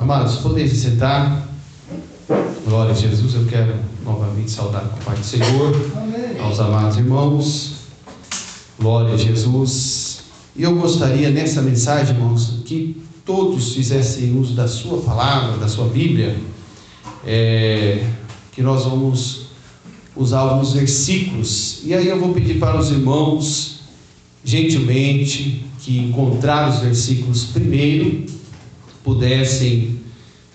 Amados, podem se sentar. Glória a Jesus, eu quero novamente saudar com o Pai do Senhor, Amém. aos amados irmãos. Glória a Jesus. E eu gostaria nessa mensagem, irmãos, que todos fizessem uso da sua palavra, da sua Bíblia, é, que nós vamos usar alguns versículos. E aí eu vou pedir para os irmãos, gentilmente, que encontraram os versículos primeiro, pudessem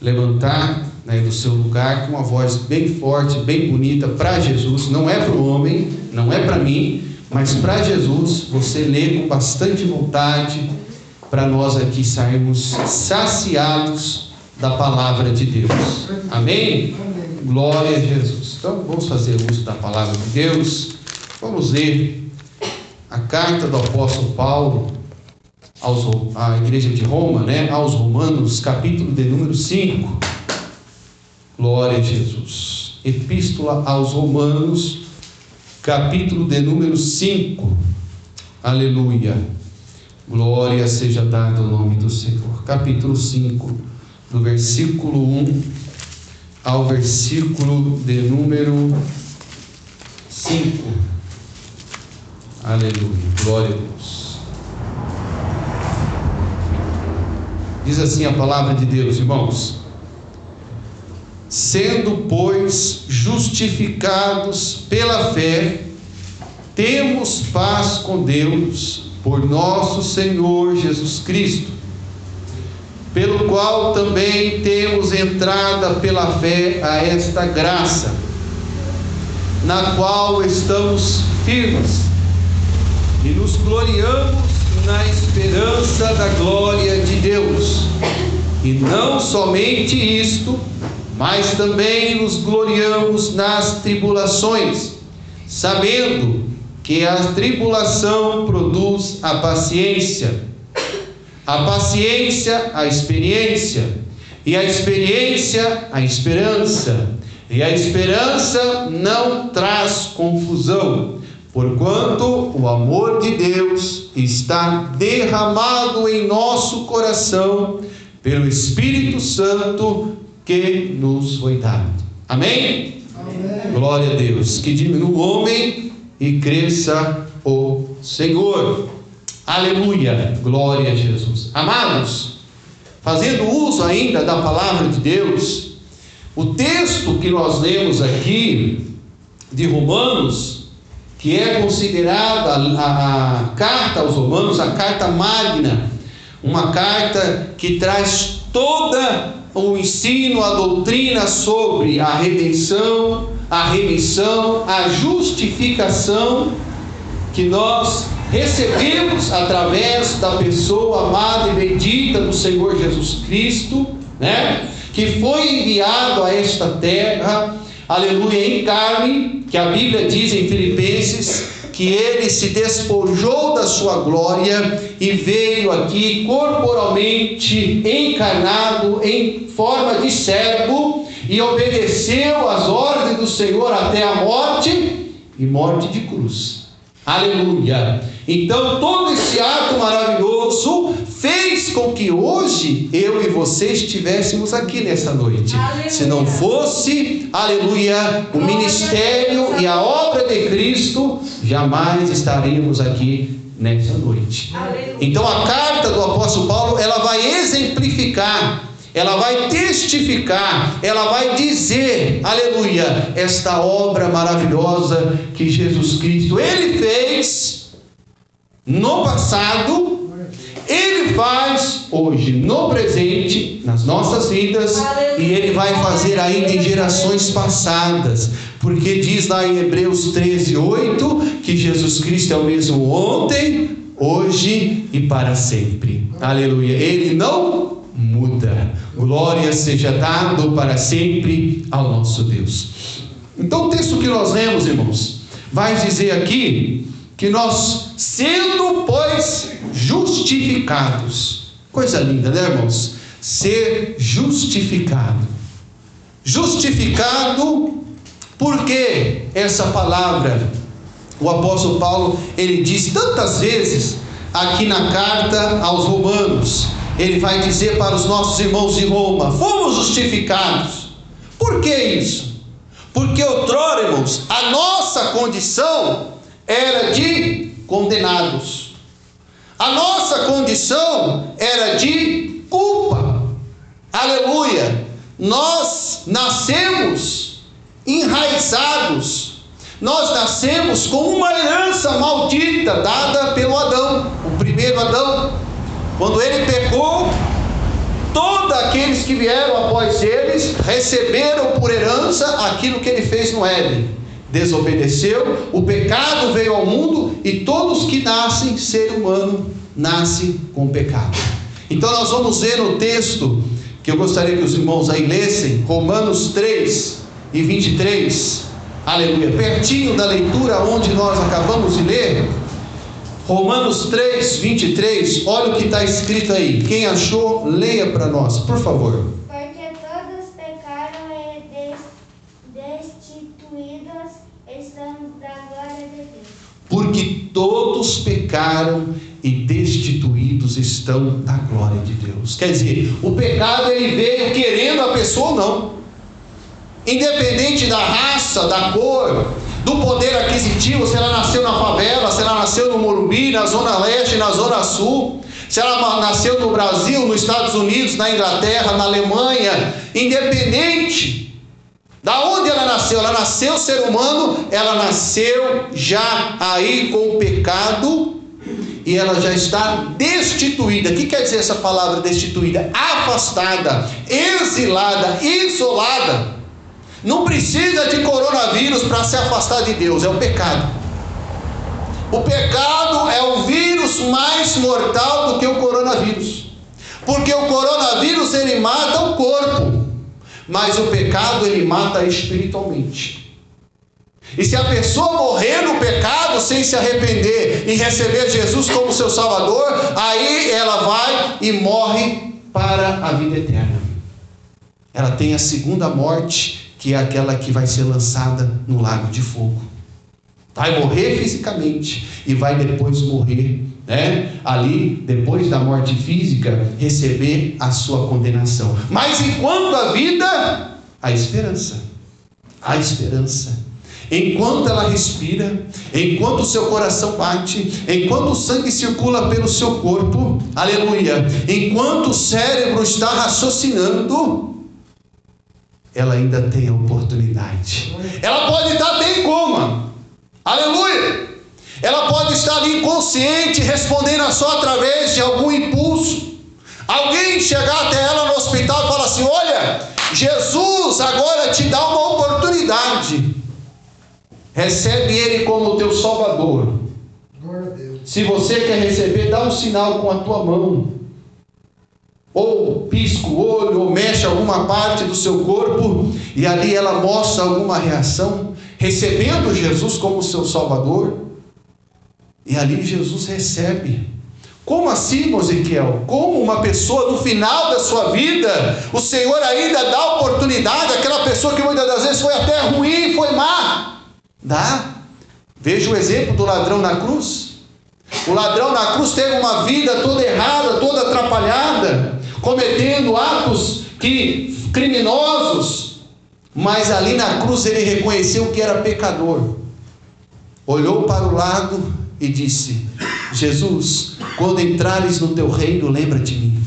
levantar né, do seu lugar com uma voz bem forte, bem bonita para Jesus. Não é para o homem, não é para mim, mas para Jesus. Você lê com bastante vontade para nós aqui sairmos saciados da palavra de Deus. Amém? Glória a Jesus. Então vamos fazer uso da palavra de Deus. Vamos ler a carta do apóstolo Paulo aos, à igreja de Roma, né, aos Romanos, capítulo de número 5. Glória a Jesus. Epístola aos Romanos, capítulo de número 5. Aleluia. Glória seja dada ao nome do Senhor. Capítulo 5, do versículo 1 ao versículo de número 5. Aleluia. Glória a Deus. Diz assim a palavra de Deus, irmãos: Sendo, pois, justificados pela fé, temos paz com Deus por nosso Senhor Jesus Cristo, pelo qual também temos entrada pela fé a esta graça, na qual estamos firmes e nos gloriamos na esperança da glória de Deus. E não somente isto, mas também nos gloriamos nas tribulações, sabendo que a tribulação produz a paciência, a paciência, a experiência, e a experiência, a esperança, e a esperança não traz confusão, porquanto o amor de Deus está derramado em nosso coração pelo Espírito Santo que nos foi dado. Amém? Amém. Glória a Deus. Que diminua o homem e cresça o Senhor. Aleluia. Glória a Jesus. Amados, fazendo uso ainda da palavra de Deus, o texto que nós lemos aqui de Romanos que é considerada a, a, carta aos Romanos, a carta magna, uma carta que traz toda o ensino, a doutrina sobre a redenção, a remissão, a justificação que nós recebemos através da pessoa amada e bendita do Senhor Jesus Cristo, né? Que foi enviado a esta terra aleluia, em carne, que a Bíblia diz em Filipenses que ele se despojou da sua glória e veio aqui corporalmente encarnado em forma de servo e obedeceu às ordens do Senhor até a morte e morte de cruz. Aleluia. Então, todo esse ato maravilhoso fez com que hoje eu e você estivéssemos aqui nessa noite. Aleluia. Se não fosse, aleluia, o ministério e a obra de Cristo, jamais estaríamos aqui nessa noite. Aleluia. Então a carta do apóstolo Paulo, ela vai exemplificar ela vai testificar, ela vai dizer, aleluia, esta obra maravilhosa que Jesus Cristo ele fez no passado ele faz hoje, no presente, nas nossas vidas, e Ele vai fazer ainda em gerações passadas, porque diz lá em Hebreus 13, 8, que Jesus Cristo é o mesmo ontem, hoje e para sempre. Aleluia. Ele não muda. Glória seja dado para sempre ao nosso Deus. Então, o texto que nós lemos, irmãos, vai dizer aqui que nós, sendo, pois, justificados, coisa linda, né, irmãos? Ser justificado. Justificado, porque essa palavra, o apóstolo Paulo, ele diz tantas vezes aqui na carta aos Romanos, ele vai dizer para os nossos irmãos de Roma: fomos justificados. Por que isso? Porque outrora, irmãos, a nossa condição era de condenados. A nossa condição era de culpa. Aleluia! Nós nascemos enraizados. Nós nascemos com uma herança maldita dada pelo Adão, o primeiro Adão. Quando ele pecou, todos aqueles que vieram após eles receberam por herança aquilo que ele fez no Éden. Desobedeceu, o pecado veio ao mundo e todos que nascem ser humano nascem com pecado. Então nós vamos ver no texto que eu gostaria que os irmãos aí lessem, Romanos 3 e 23. Aleluia. Pertinho da leitura onde nós acabamos de ler, Romanos 3, 23, olha o que está escrito aí. Quem achou, leia para nós, por favor. Porque todos pecaram e destituídos estão da glória de Deus. Porque todos pecaram e destituídos estão da glória de Deus. Quer dizer, o pecado ele veio querendo a pessoa ou não. Independente da raça, da cor, do poder aquisitivo, se ela nasceu na favela, se ela nasceu no Morumbi, na Zona Leste, na Zona Sul, se ela nasceu no Brasil, nos Estados Unidos, na Inglaterra, na Alemanha, independente da onde ela nasceu, ela nasceu ser humano, ela nasceu já aí com o pecado e ela já está destituída. O que quer dizer essa palavra destituída? Afastada, exilada, isolada. Não precisa de coronavírus para se afastar de Deus, é o pecado. O pecado é o vírus mais mortal do que o coronavírus. Porque o coronavírus ele mata o corpo, mas o pecado ele mata espiritualmente. E se a pessoa morrer no pecado sem se arrepender e receber Jesus como seu Salvador, aí ela vai e morre para a vida eterna. Ela tem a segunda morte que é aquela que vai ser lançada no lago de fogo. Vai morrer fisicamente e vai depois morrer, né? Ali, depois da morte física, receber a sua condenação. Mas enquanto a vida, a esperança. A esperança. Enquanto ela respira, enquanto o seu coração bate, enquanto o sangue circula pelo seu corpo, aleluia, enquanto o cérebro está raciocinando, ela ainda tem a oportunidade. Ela pode estar até em coma. Aleluia! Ela pode estar ali inconsciente, respondendo só através de algum impulso. Alguém chegar até ela no hospital e falar assim: Olha, Jesus agora te dá uma oportunidade. Recebe Ele como teu Salvador. Se você quer receber, dá um sinal com a tua mão ou pisca o olho, ou mexe alguma parte do seu corpo, e ali ela mostra alguma reação, recebendo Jesus como seu Salvador, e ali Jesus recebe. Como assim, Mosequiel? Como uma pessoa no final da sua vida, o Senhor ainda dá oportunidade àquela pessoa que muitas das vezes foi até ruim, foi má? Dá. Veja o exemplo do ladrão na cruz. O ladrão na cruz teve uma vida toda errada, toda atrapalhada cometendo atos que criminosos, mas ali na cruz ele reconheceu que era pecador. Olhou para o lado e disse: Jesus, quando entrares no teu reino, lembra de mim.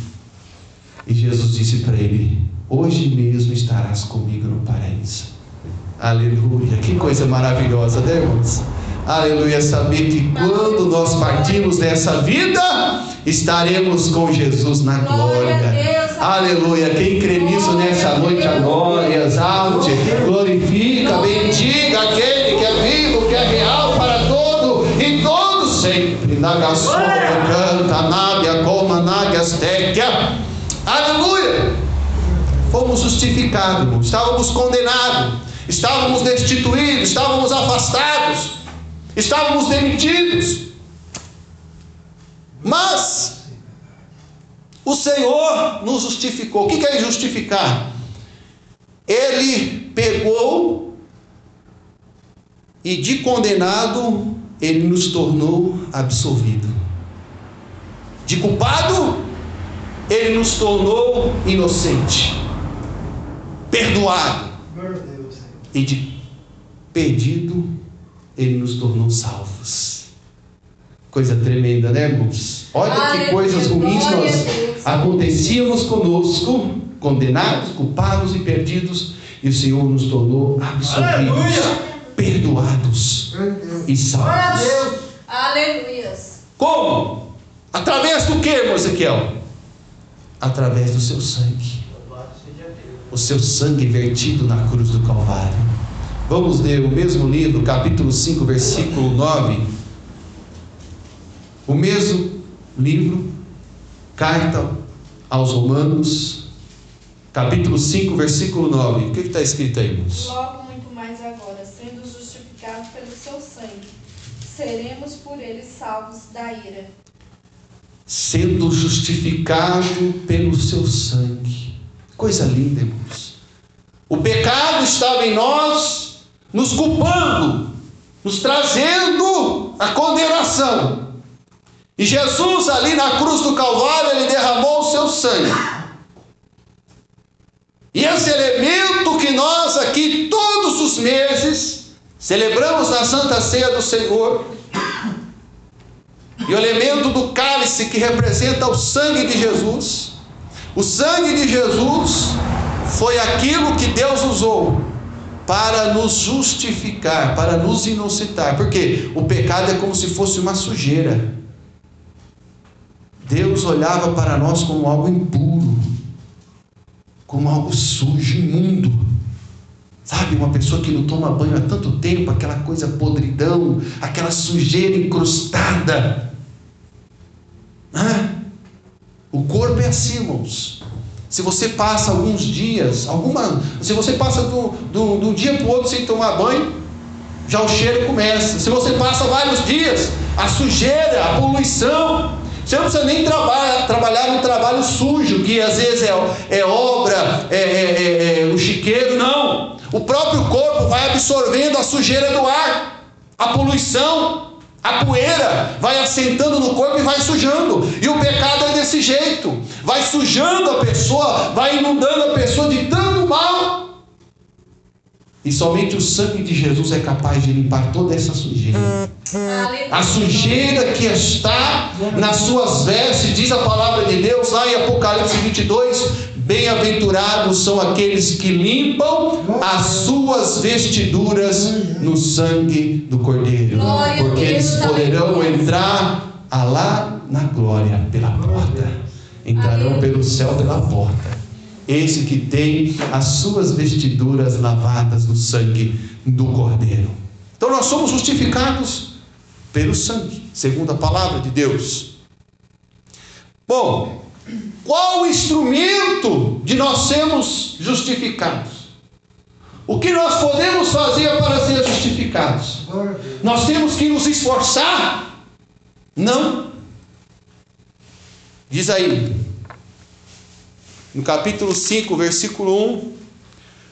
E Jesus disse para ele: Hoje mesmo estarás comigo no paraíso. Aleluia, que coisa maravilhosa, né, irmãos? Aleluia, saber que quando nós partimos dessa vida, estaremos com Jesus na glória. Aleluia. Quem crê nisso nessa noite, a glória, exalte, glorifica, bendiga aquele que é vivo, que é real para todo e todo sempre. Nagasoma canta, nábia, coma, nagastéquia. Aleluia. Fomos justificados, estávamos condenados, estávamos destituídos, estávamos afastados estávamos demitidos. Mas o Senhor nos justificou. O que é justificar? Ele pegou e de condenado ele nos tornou absolvido. De culpado, ele nos tornou inocente, perdoado. E de perdido, ele nos tornou salvos. Coisa tremenda, né, irmãos? Olha Aleluia, que coisas ruins nós acontecíamos conosco, condenados, culpados e perdidos, e o Senhor nos tornou absolvidos, Aleluia. Perdoados e salvos. Aleluia. Como? Através do que, irmão Ezequiel? Através do seu sangue. O seu sangue vertido na cruz do Calvário. Vamos ler o mesmo livro, capítulo 5, versículo 9. O mesmo livro, carta aos Romanos, capítulo 5, versículo 9. O que está escrito aí, irmãos? Logo, muito mais agora, sendo justificados pelo seu sangue, seremos por ele salvos da ira sendo justificado pelo seu sangue. Coisa linda, irmãos. O pecado estava em nós, nos culpando, nos trazendo a condenação. E Jesus, ali na cruz do Calvário, ele derramou o seu sangue. E esse elemento que nós aqui todos os meses celebramos na Santa Ceia do Senhor, e o elemento do cálice que representa o sangue de Jesus. O sangue de Jesus foi aquilo que Deus usou para nos justificar, para nos inocentar. Porque o pecado é como se fosse uma sujeira. Deus olhava para nós como algo impuro, como algo sujo, imundo. Sabe, uma pessoa que não toma banho há tanto tempo, aquela coisa podridão, aquela sujeira encrustada. Ah, o corpo é assim, irmãos. Se você passa alguns dias, alguma, se você passa do, do, do dia para o outro sem tomar banho, já o cheiro começa. Se você passa vários dias, a sujeira, a poluição, você não precisa nem trabalhar, trabalhar no trabalho sujo, que às vezes é, é obra, é, é, é, é o chiqueiro, não. O próprio corpo vai absorvendo a sujeira do ar, a poluição. A poeira vai assentando no corpo e vai sujando. E o pecado é desse jeito. Vai sujando a pessoa, vai inundando a pessoa de tanto mal. E somente o sangue de Jesus é capaz de limpar toda essa sujeira. A sujeira que está nas suas vestes, diz a palavra de Deus lá em Apocalipse 22, Bem-aventurados são aqueles que limpam as suas vestiduras no sangue do Cordeiro, porque eles poderão entrar lá na glória pela porta. Entrarão pelo céu pela porta. Esse que tem as suas vestiduras lavadas no sangue do Cordeiro. Então nós somos justificados pelo sangue, segundo a palavra de Deus. Bom, qual o instrumento de nós sermos justificados? O que nós podemos fazer para ser justificados? Nós temos que nos esforçar? Não. Diz aí, no capítulo 5, versículo 1: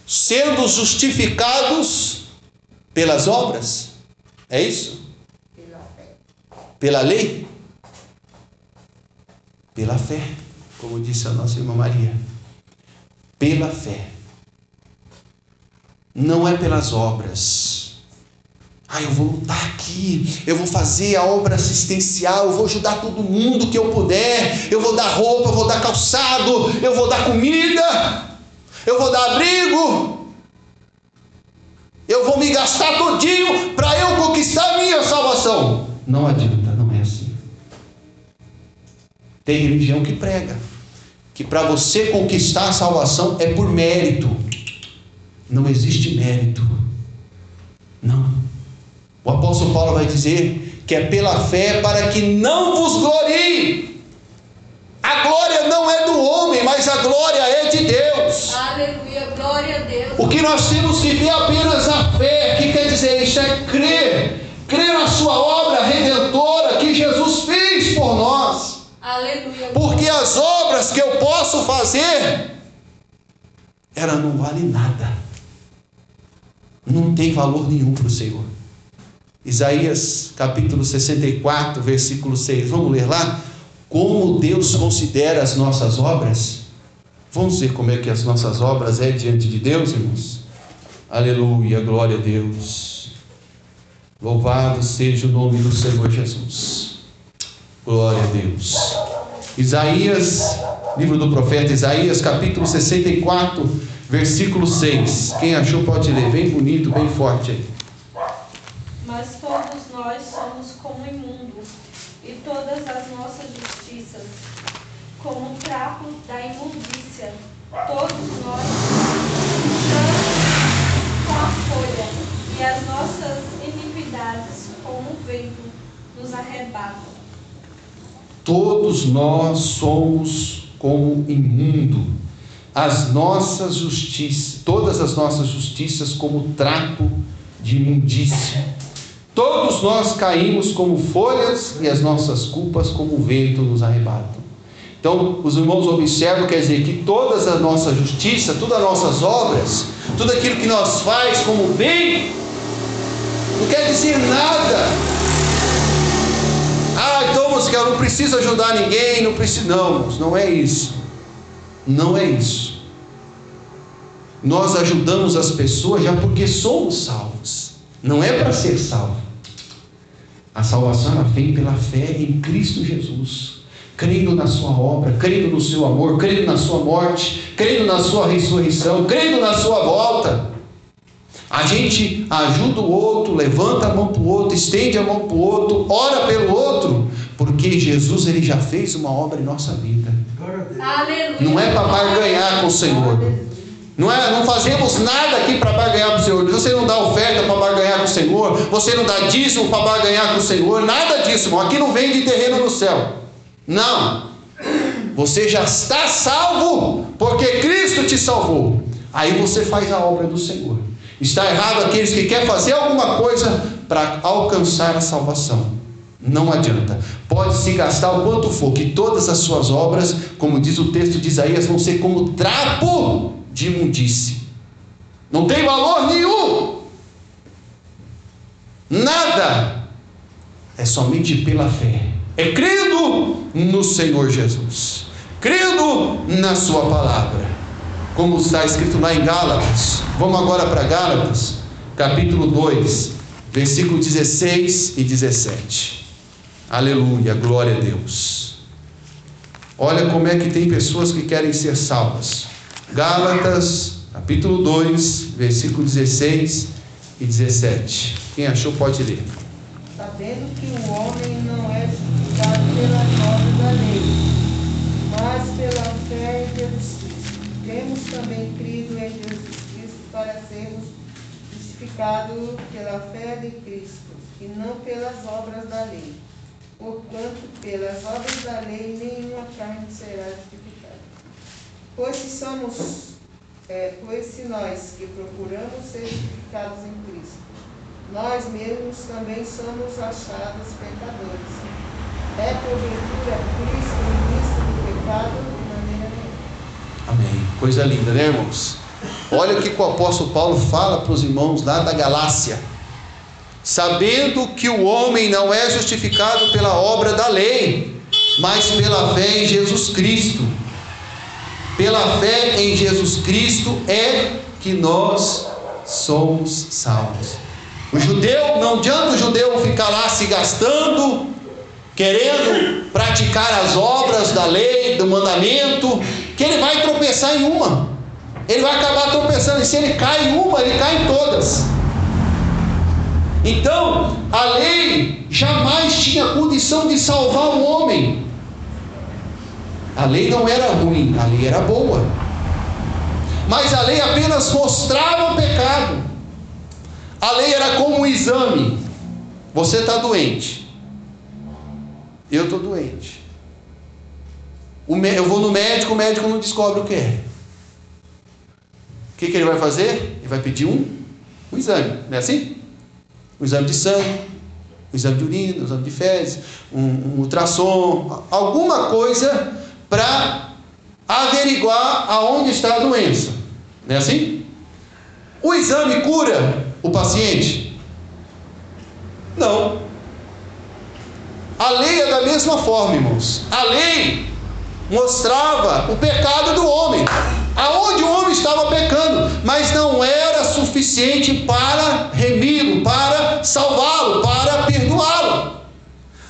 sendo justificados pelas obras, é isso? Pela lei? Pela fé como disse a nossa irmã Maria, pela fé. Não é pelas obras. Ah, eu vou lutar aqui, eu vou fazer a obra assistencial, eu vou ajudar todo mundo que eu puder, eu vou dar roupa, eu vou dar calçado, eu vou dar comida, eu vou dar abrigo, eu vou me gastar todinho para eu conquistar a minha salvação. Não adianta. Tem religião que prega que para você conquistar a salvação é por mérito. Não existe mérito. Não. O apóstolo Paulo vai dizer que é pela fé para que não vos glorie. A glória não é do homem, mas a glória é de Deus. Aleluia, glória a Deus. O que nós temos que ter apenas a fé. O que quer dizer isso? É crer. Crer na sua obra redentora que Jesus. Aleluia. Porque as obras que eu posso fazer, ela não vale nada. Não tem valor nenhum para o Senhor. Isaías capítulo 64, versículo 6. Vamos ler lá? como Deus considera as nossas obras? Vamos ver como é que as nossas obras é diante de Deus, irmãos? Aleluia, glória a Deus. Louvado seja o nome do Senhor Jesus. Glória a Deus. Isaías, livro do profeta Isaías, capítulo 64, versículo 6. Quem achou pode ler, bem bonito, bem forte aí. Mas todos nós somos como imundo, e todas as nossas justiças, como trapo da imundícia. Todos nós com a folha, e as nossas iniquidades, como um vento, nos arrebatam. Todos nós somos como imundo, as nossas justiças, todas as nossas justiças como trapo de imundícia. Todos nós caímos como folhas e as nossas culpas como vento nos arrebatam. Então, os irmãos observam, quer dizer, que todas a nossa justiça, todas as nossas obras, tudo aquilo que nós faz como bem, não quer dizer nada. Ah, então eu não preciso ajudar ninguém, não preciso. Não, não é isso. Não é isso. Nós ajudamos as pessoas já porque somos salvos. Não é para ser salvo. A salvação vem pela fé em Cristo Jesus, crendo na sua obra, crendo no seu amor, crendo na sua morte, crendo na sua ressurreição, crendo na sua volta. A gente ajuda o outro, levanta a mão para o outro, estende a mão para o outro, ora pelo outro, porque Jesus ele já fez uma obra em nossa vida. Aleluia. Não é para barganhar com o Senhor. Não, é, não fazemos nada aqui para barganhar com o Senhor. Você não dá oferta para barganhar com o Senhor. Você não dá dízimo para barganhar com o Senhor. Nada disso, irmão. Aqui não vem de terreno no céu. Não. Você já está salvo porque Cristo te salvou. Aí você faz a obra do Senhor. Está errado aqueles que querem fazer alguma coisa para alcançar a salvação. Não adianta. Pode se gastar o quanto for, que todas as suas obras, como diz o texto de Isaías, vão ser como trapo de imundície. Não tem valor nenhum. Nada. É somente pela fé. É crendo no Senhor Jesus. Crendo na Sua palavra. Como está escrito lá em Gálatas. Vamos agora para Gálatas, capítulo 2, versículo 16 e 17. Aleluia, glória a Deus. Olha como é que tem pessoas que querem ser salvas. Gálatas, capítulo 2, versículo 16 e 17. Quem achou pode ler. Sabendo que o homem não é justificado pelas obras da lei, mas pela fé em Jesus Temos também crido em Jesus Cristo para sermos justificados pela fé de Cristo, e não pelas obras da lei. Portanto, pelas obras da lei, nenhuma carne será justificada. Pois se somos, é, pois se nós que procuramos ser justificados em Cristo, nós mesmos também somos achados pecadores. É porventura Cristo ministro do pecado. Amém. Coisa linda, né, irmãos? Olha o que o apóstolo Paulo fala para os irmãos lá da Galácia. Sabendo que o homem não é justificado pela obra da lei, mas pela fé em Jesus Cristo. Pela fé em Jesus Cristo é que nós somos salvos. O judeu, não adianta o judeu ficar lá se gastando, querendo praticar as obras da lei, do mandamento, que ele vai tropeçar em uma. Ele vai acabar tropeçando, e se ele cai em uma, ele cai em todas. Então, a lei jamais tinha condição de salvar o homem. A lei não era ruim, a lei era boa. Mas a lei apenas mostrava o pecado. A lei era como um exame. Você está doente. Eu estou doente. Eu vou no médico, o médico não descobre o que é. O que, que ele vai fazer? Ele vai pedir um, um exame, não é assim? Um exame de sangue, um exame de urina, um exame de fezes, um, um ultrassom, alguma coisa para averiguar aonde está a doença. Não é assim? O exame cura o paciente? Não. A lei é da mesma forma, irmãos. A lei mostrava o pecado do homem, aonde o homem estava pecando, mas não era suficiente para remi-lo, para salvá-lo, para perdoá-lo.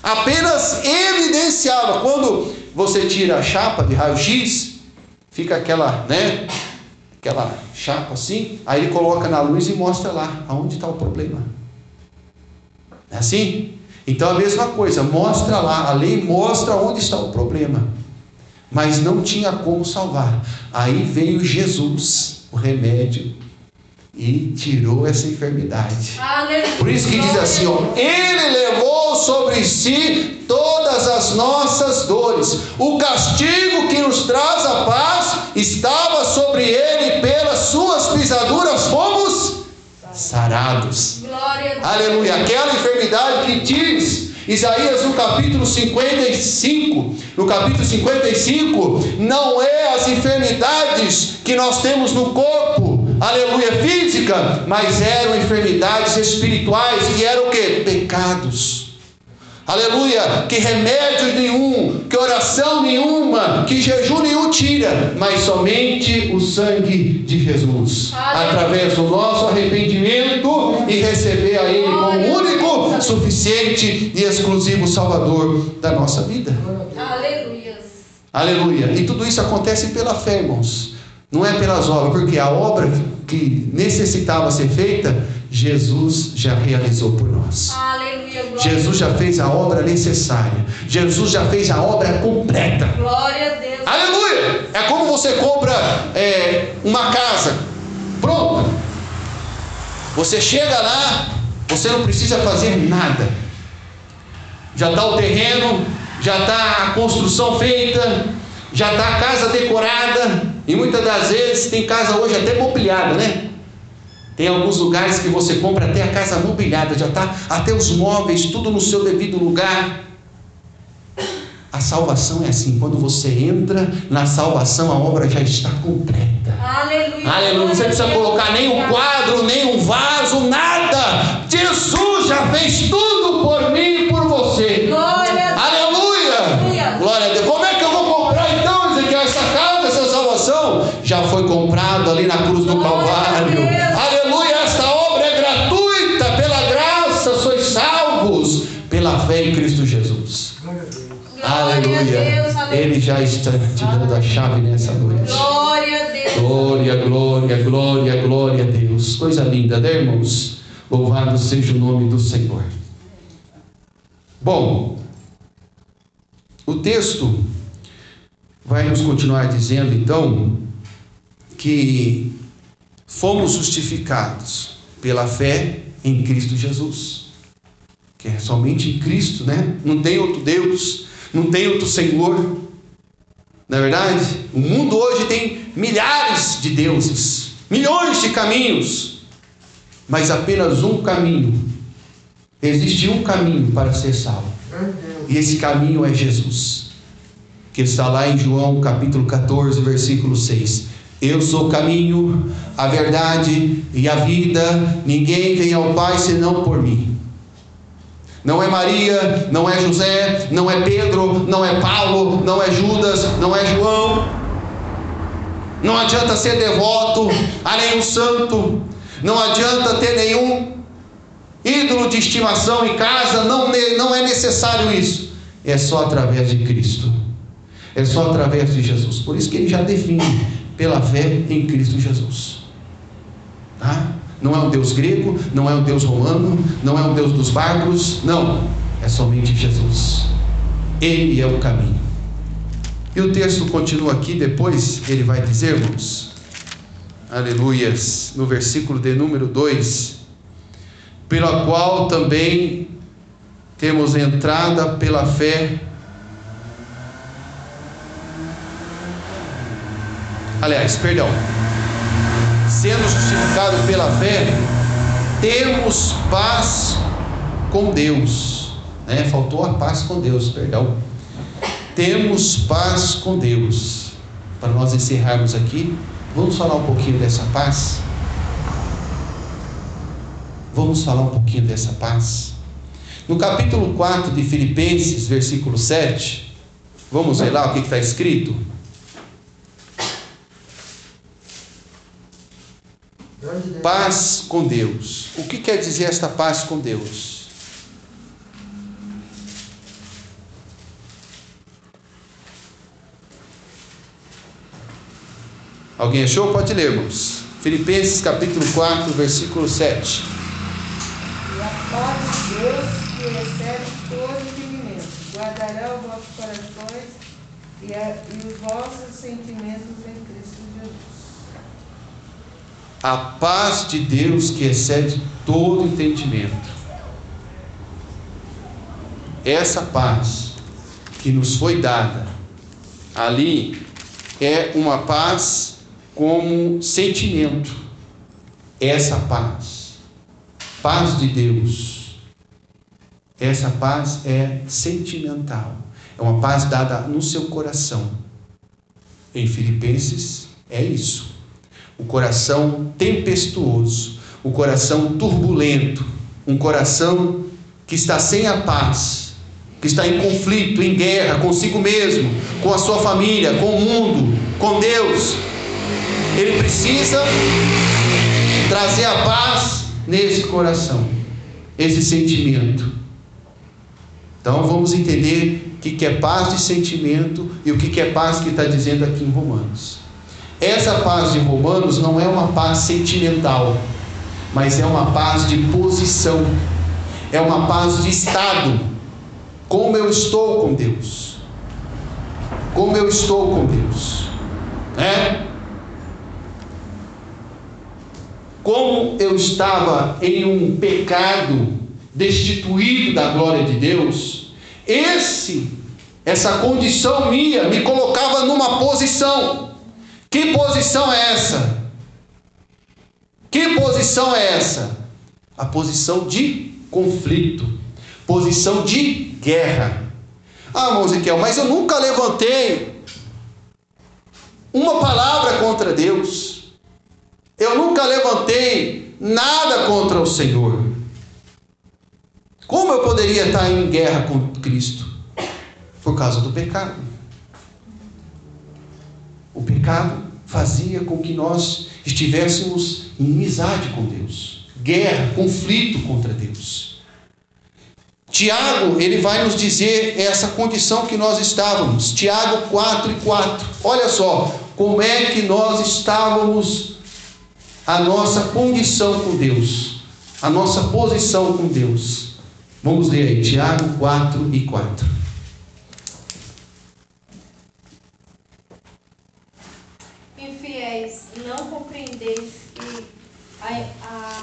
Apenas evidenciava. Quando você tira a chapa de raio-x, fica aquela, né? Aquela chapa assim, aí ele coloca na luz e mostra lá aonde está o problema. É assim? Então a mesma coisa, mostra lá, a lei mostra onde está o problema mas não tinha como salvar. Aí veio Jesus, o remédio, e tirou essa enfermidade. Aleluia. Por isso que diz assim, ó, ele levou sobre si todas as nossas dores. O castigo que nos traz a paz estava sobre ele, pelas suas pisaduras fomos sarados. Aleluia. Aquela enfermidade que diz Isaías no capítulo 55, no capítulo 55, não é as enfermidades que nós temos no corpo, aleluia, física, mas eram enfermidades espirituais, que eram o que? Pecados. Aleluia, que remédio nenhum, que oração nenhuma, que jejum nenhum tira, mas somente o sangue de Jesus, Aleluia. através do nosso arrependimento e receber a Ele como único, suficiente e exclusivo Salvador da nossa vida. Aleluia. Aleluia. E tudo isso acontece pela fé, irmãos. Não é pelas obras, porque a obra que necessitava ser feita, Jesus já realizou por nós. Aleluia. Jesus já fez a obra necessária. Jesus já fez a obra completa. Glória a Deus. Aleluia! É como você compra é, uma casa pronta. Você chega lá, você não precisa fazer nada. Já está o terreno, já está a construção feita, já está a casa decorada. E muitas das vezes tem casa hoje até mobiliada, né? Tem alguns lugares que você compra até a casa mobiliada, já está até os móveis, tudo no seu devido lugar. A salvação é assim, quando você entra na salvação, a obra já está completa. Aleluia. Aleluia. Não você precisa colocar nem um quadro, nem um vaso, nada. Fez tudo por mim e por você. Glória a Deus. Aleluia. Aleluia. Glória a Deus. Como é que eu vou comprar então, Ezequiel, essa casa, essa salvação? Já foi comprado ali na cruz do Calvário. Deus. Aleluia. Esta obra é gratuita, pela graça sois salvos, pela fé em Cristo Jesus. Glória a Aleluia. Deus. Aleluia. Ele já está te dando a chave nessa noite. Glória a Deus. Glória, glória, glória, glória a Deus. Coisa linda, né, irmãos? Louvado seja o nome do Senhor. Bom, o texto vai nos continuar dizendo então que fomos justificados pela fé em Cristo Jesus. Que é somente em Cristo, né? Não tem outro Deus, não tem outro Senhor. Na verdade, o mundo hoje tem milhares de deuses, milhões de caminhos, mas apenas um caminho. Existe um caminho para ser salvo. E esse caminho é Jesus. Que está lá em João capítulo 14, versículo 6. Eu sou o caminho, a verdade e a vida. Ninguém vem ao Pai senão por mim. Não é Maria, não é José, não é Pedro, não é Paulo, não é Judas, não é João. Não adianta ser devoto a nenhum santo, não adianta ter nenhum ídolo de estimação em casa, não, não é necessário isso. É só através de Cristo, é só através de Jesus. Por isso que ele já define pela fé em Cristo Jesus. Tá? Não é um Deus grego, não é um Deus romano, não é um Deus dos bárbaros, não, é somente Jesus. Ele é o caminho. E o texto continua aqui, depois ele vai dizer, irmãos, aleluias, no versículo de número 2, pela qual também temos entrada pela fé. Aliás, perdão, sendo justificado pela fé, temos paz com Deus. Né? Faltou a paz com Deus, perdão. Temos paz com Deus. Para nós encerrarmos aqui, vamos falar um pouquinho dessa paz. Vamos falar um pouquinho dessa paz. No capítulo 4 de Filipenses, versículo 7, vamos ver lá o que está escrito? Paz com Deus. O que quer dizer esta paz com Deus? Alguém achou? Pode ler, irmãos. Filipenses capítulo 4, versículo 7. E a paz de Deus, que recebe todo entendimento, guardará os vossos corações e, a, e os vossos sentimentos em Cristo Jesus. A paz de Deus que excede todo entendimento. Essa paz que nos foi dada ali é uma paz como sentimento. Essa paz, paz de Deus, essa paz é sentimental, é uma paz dada no seu coração. Em Filipenses é isso. O coração tempestuoso, o coração turbulento, um coração que está sem a paz, que está em conflito, em guerra consigo mesmo, com a sua família, com o mundo, com Deus, ele precisa trazer a paz nesse coração, esse sentimento. Então vamos entender o que é paz de sentimento e o que é paz que está dizendo aqui em Romanos. Essa paz de Romanos não é uma paz sentimental, mas é uma paz de posição, é uma paz de estado. Como eu estou com Deus, como eu estou com Deus, né? Como eu estava em um pecado destituído da glória de Deus, esse essa condição minha me colocava numa posição. Que posição é essa? Que posição é essa? A posição de conflito, posição de guerra. Ah, irmão mas eu nunca levantei uma palavra contra Deus. Eu nunca levantei nada contra o Senhor. Como eu poderia estar em guerra com Cristo? Por causa do pecado. O pecado fazia com que nós estivéssemos em inimizade com Deus, guerra, conflito contra Deus. Tiago, ele vai nos dizer essa condição que nós estávamos. Tiago 4 e 4. Olha só, como é que nós estávamos a nossa condição com Deus, a nossa posição com Deus. Vamos ler aí, Tiago 4 e 4. Infiéis, não compreendeis que a, a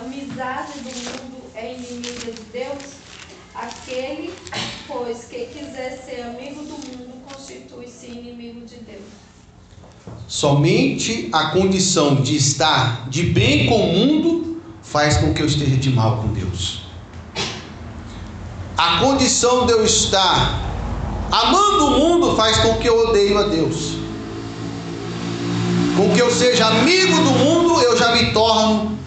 amizade do mundo é inimiga de Deus? Aquele, pois, que quiser ser amigo do mundo, constitui-se inimigo de Deus. Somente a condição de estar de bem com o mundo faz com que eu esteja de mal com Deus. A condição de eu estar amando o mundo faz com que eu odeie a Deus. Com que eu seja amigo do mundo, eu já me torno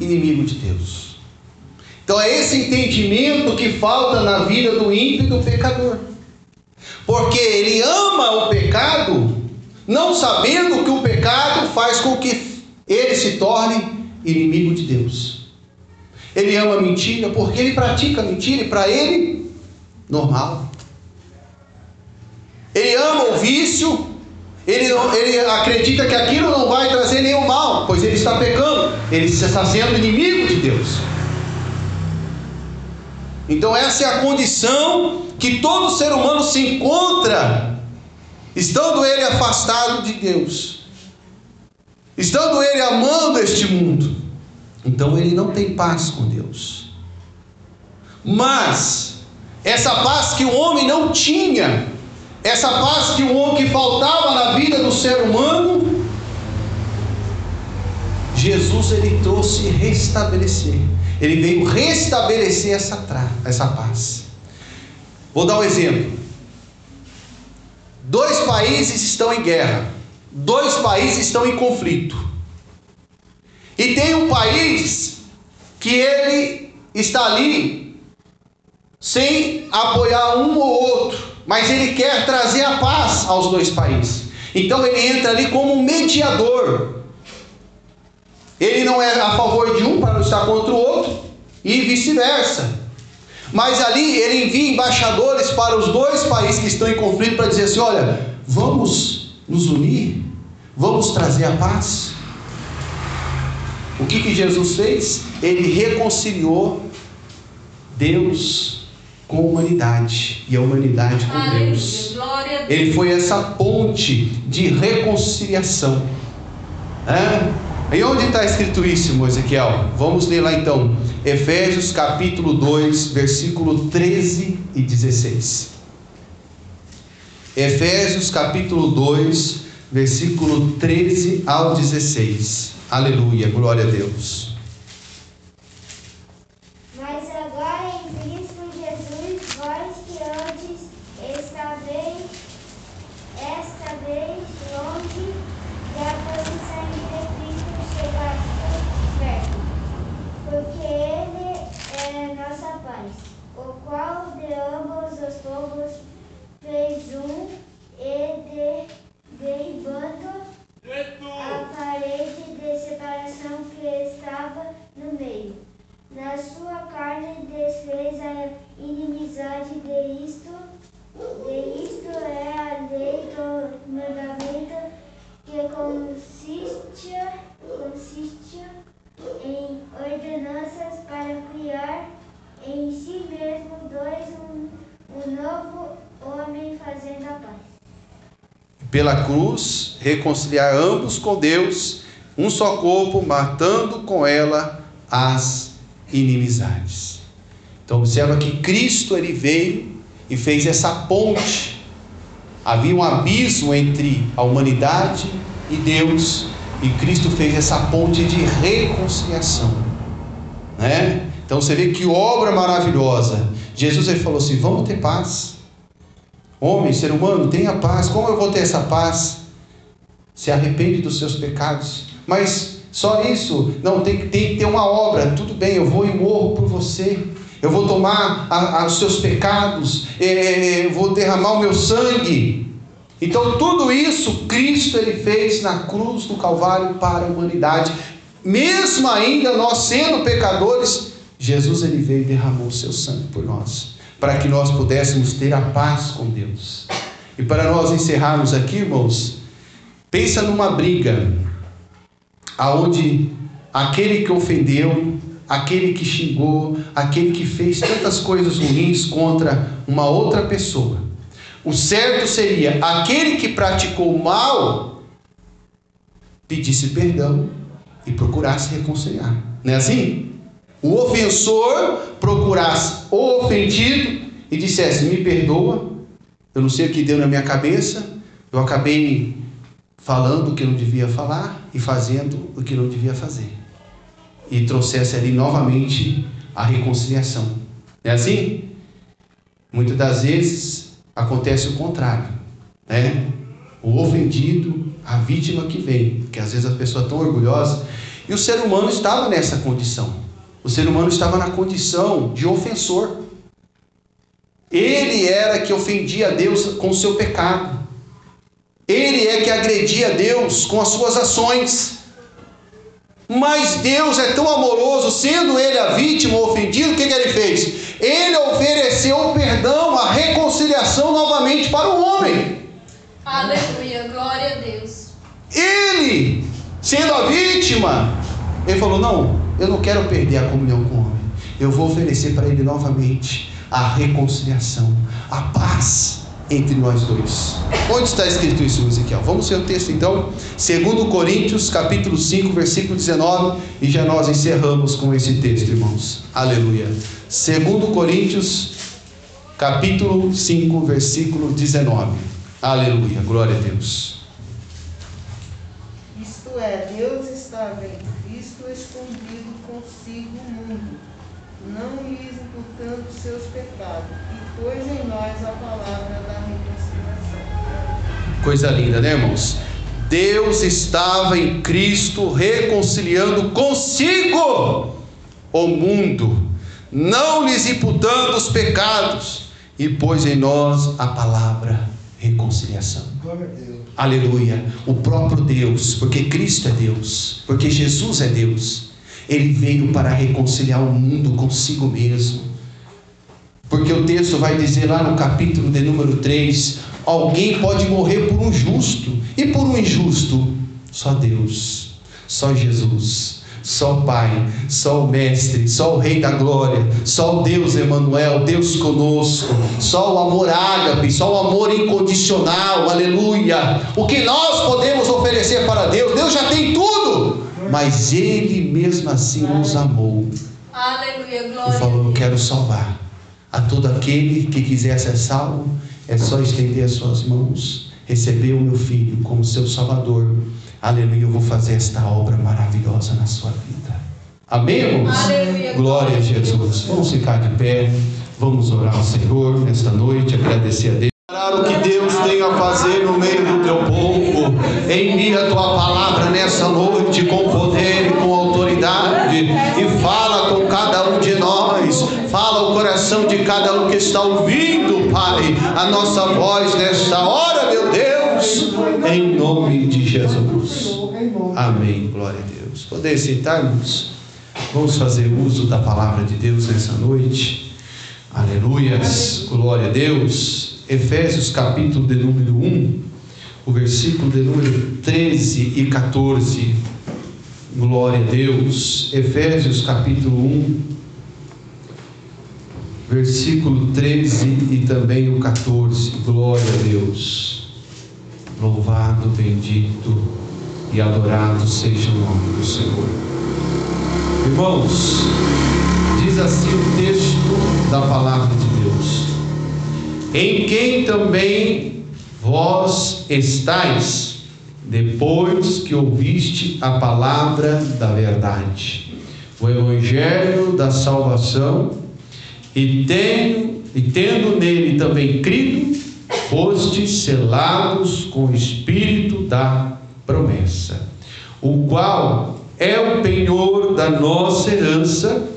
inimigo de Deus. Então é esse entendimento que falta na vida do ímpio e do pecador. Porque ele ama o pecado não sabendo que o pecado faz com que ele se torne inimigo de Deus. Ele ama mentira porque ele pratica mentira e para ele, normal. Ele ama o vício, ele, ele acredita que aquilo não vai trazer nenhum mal, pois ele está pecando, ele está sendo inimigo de Deus. Então, essa é a condição que todo ser humano se encontra estando ele afastado de Deus, estando ele amando este mundo, então ele não tem paz com Deus. Mas essa paz que o homem não tinha, essa paz que o homem faltava na vida do ser humano, Jesus ele trouxe restabelecer. Ele veio restabelecer essa, essa paz. Vou dar um exemplo. Dois países estão em guerra, dois países estão em conflito. E tem um país que ele está ali sem apoiar um ou outro, mas ele quer trazer a paz aos dois países. Então ele entra ali como mediador. Ele não é a favor de um para não estar contra o outro e vice-versa. Mas ali ele envia embaixadores para os dois países que estão em conflito para dizer assim: olha, vamos nos unir, vamos trazer a paz. O que, que Jesus fez? Ele reconciliou Deus com a humanidade e a humanidade com Deus. Ele foi essa ponte de reconciliação. É? E onde está escrito isso, irmão Ezequiel? Vamos ler lá então. Efésios capítulo 2, versículo 13 e 16. Efésios capítulo 2, versículo 13 ao 16. Aleluia, glória a Deus. Mas agora em Cristo Jesus, vós que antes estáveis, estáveis longe da posição de Cristo, chegaste perto. Porque Ele é nossa paz, o qual de ambos os povos fez um e de, derribando a parede de separação que estava no meio. Na sua carne desfez a inimizade de isto, de isto é a lei do mandamento que consiste, consiste em ordenanças para criar em si mesmo dois um, um novo homem fazendo a paz. pela cruz, reconciliar ambos com Deus, um só corpo, matando com ela as inimizades. Então observa que Cristo ele veio e fez essa ponte. Havia um abismo entre a humanidade e Deus, e Cristo fez essa ponte de reconciliação, né? Então você vê que obra maravilhosa. Jesus ele falou assim: "Vamos ter paz". Homem, ser humano, tenha paz. Como eu vou ter essa paz? Se arrepende dos seus pecados. Mas só isso? Não, tem, que- tem que ter uma obra. Tudo bem, eu vou e morro por você. Eu vou tomar a- a- os seus pecados. é, eu vou derramar o meu sangue. Então tudo isso Cristo ele fez na cruz do Calvário para a humanidade. Mesmo ainda nós sendo pecadores, Jesus ele veio e derramou o seu sangue por nós, para que nós pudéssemos ter a paz com Deus. E para nós encerrarmos aqui, irmãos, pensa numa briga aonde aquele que ofendeu, aquele que xingou, aquele que fez tantas coisas ruins contra uma outra pessoa. O certo seria aquele que praticou mal pedisse perdão e procurasse reconciliar. Não é assim? O ofensor procurasse o ofendido e dissesse: Me perdoa, eu não sei o que deu na minha cabeça, eu acabei falando o que não devia falar e fazendo o que não devia fazer. E trouxesse ali novamente a reconciliação. Não é assim? Muitas das vezes acontece o contrário, né? O ofendido, a vítima que vem, porque às vezes a pessoa é tão orgulhosa, e o ser humano estava nessa condição. O ser humano estava na condição de ofensor. Ele era que ofendia a Deus com o seu pecado. Ele é que agredia a Deus com as suas ações. Mas Deus é tão amoroso, sendo ele a vítima, o ofendido, o que, que ele fez? Ele ofereceu o perdão, a reconciliação novamente para o homem. Aleluia, glória a Deus. Ele, sendo a vítima, ele falou: Não, eu não quero perder a comunhão com o homem. Eu vou oferecer para ele novamente a reconciliação, a paz entre nós dois. Onde está escrito isso, Ezequiel? Vamos ver o texto então, 2 Coríntios, capítulo 5, versículo 19, e já nós encerramos com esse texto, irmãos. Aleluia. 2 Coríntios, capítulo 5, versículo 19. Aleluia. Glória a Deus. Isto é, Deus estava em Cristo escondido consigo o mundo, não lhes imputando seus pecados, e pôs em nós a palavra da reconciliação. Coisa linda, né, irmãos? Deus estava em Cristo reconciliando consigo o mundo, não lhes imputando os pecados, e pôs em nós a palavra reconciliação. Aleluia. O próprio Deus, porque Cristo é Deus, porque Jesus é Deus, ele veio para reconciliar o mundo consigo mesmo. Porque o texto vai dizer lá no capítulo de número 3: alguém pode morrer por um justo, e por um injusto, só Deus, só Jesus só o Pai, só o Mestre, só o Rei da Glória, só o Deus Emanuel, Deus conosco, só o amor ágape, só o amor incondicional, aleluia. O que nós podemos oferecer para Deus, Deus já tem tudo, mas Ele mesmo assim nos amou. Aleluia, glória. E falou: Eu quero salvar. A todo aquele que quiser ser salvo, é só estender as suas mãos, receber o meu filho como seu Salvador Aleluia, eu vou fazer esta obra maravilhosa na sua vida. Amém, irmãos? Aleluia. Glória a Jesus. Vamos ficar de pé, vamos orar ao Senhor nesta noite, agradecer a Deus. O que Deus tem a fazer no meio do teu povo, envia a tua palavra noite com poder e com autoridade, e fala com cada um de nós, fala o coração de cada um que está ouvindo, Pai, a nossa voz nesta hora, meu Deus, em nome de Jesus. Amém. Glória a Deus. Poder sentarmos? Vamos fazer uso da palavra de Deus nessa noite. Aleluias. Glória a Deus. Efésios capítulo de número 1, o versículo de número 13 e 14. Glória a Deus. Efésios capítulo 1, versículo 13 e também o 14. Glória a Deus. Louvado, bendito e adorado seja o nome do Senhor. Irmãos, diz assim o texto da palavra de Deus: Em quem também vós estáis, depois que ouviste a palavra da verdade, o evangelho da salvação, e tendo, e tendo nele também crido, fostes selados com o Espírito da promessa, o qual é o penhor da nossa herança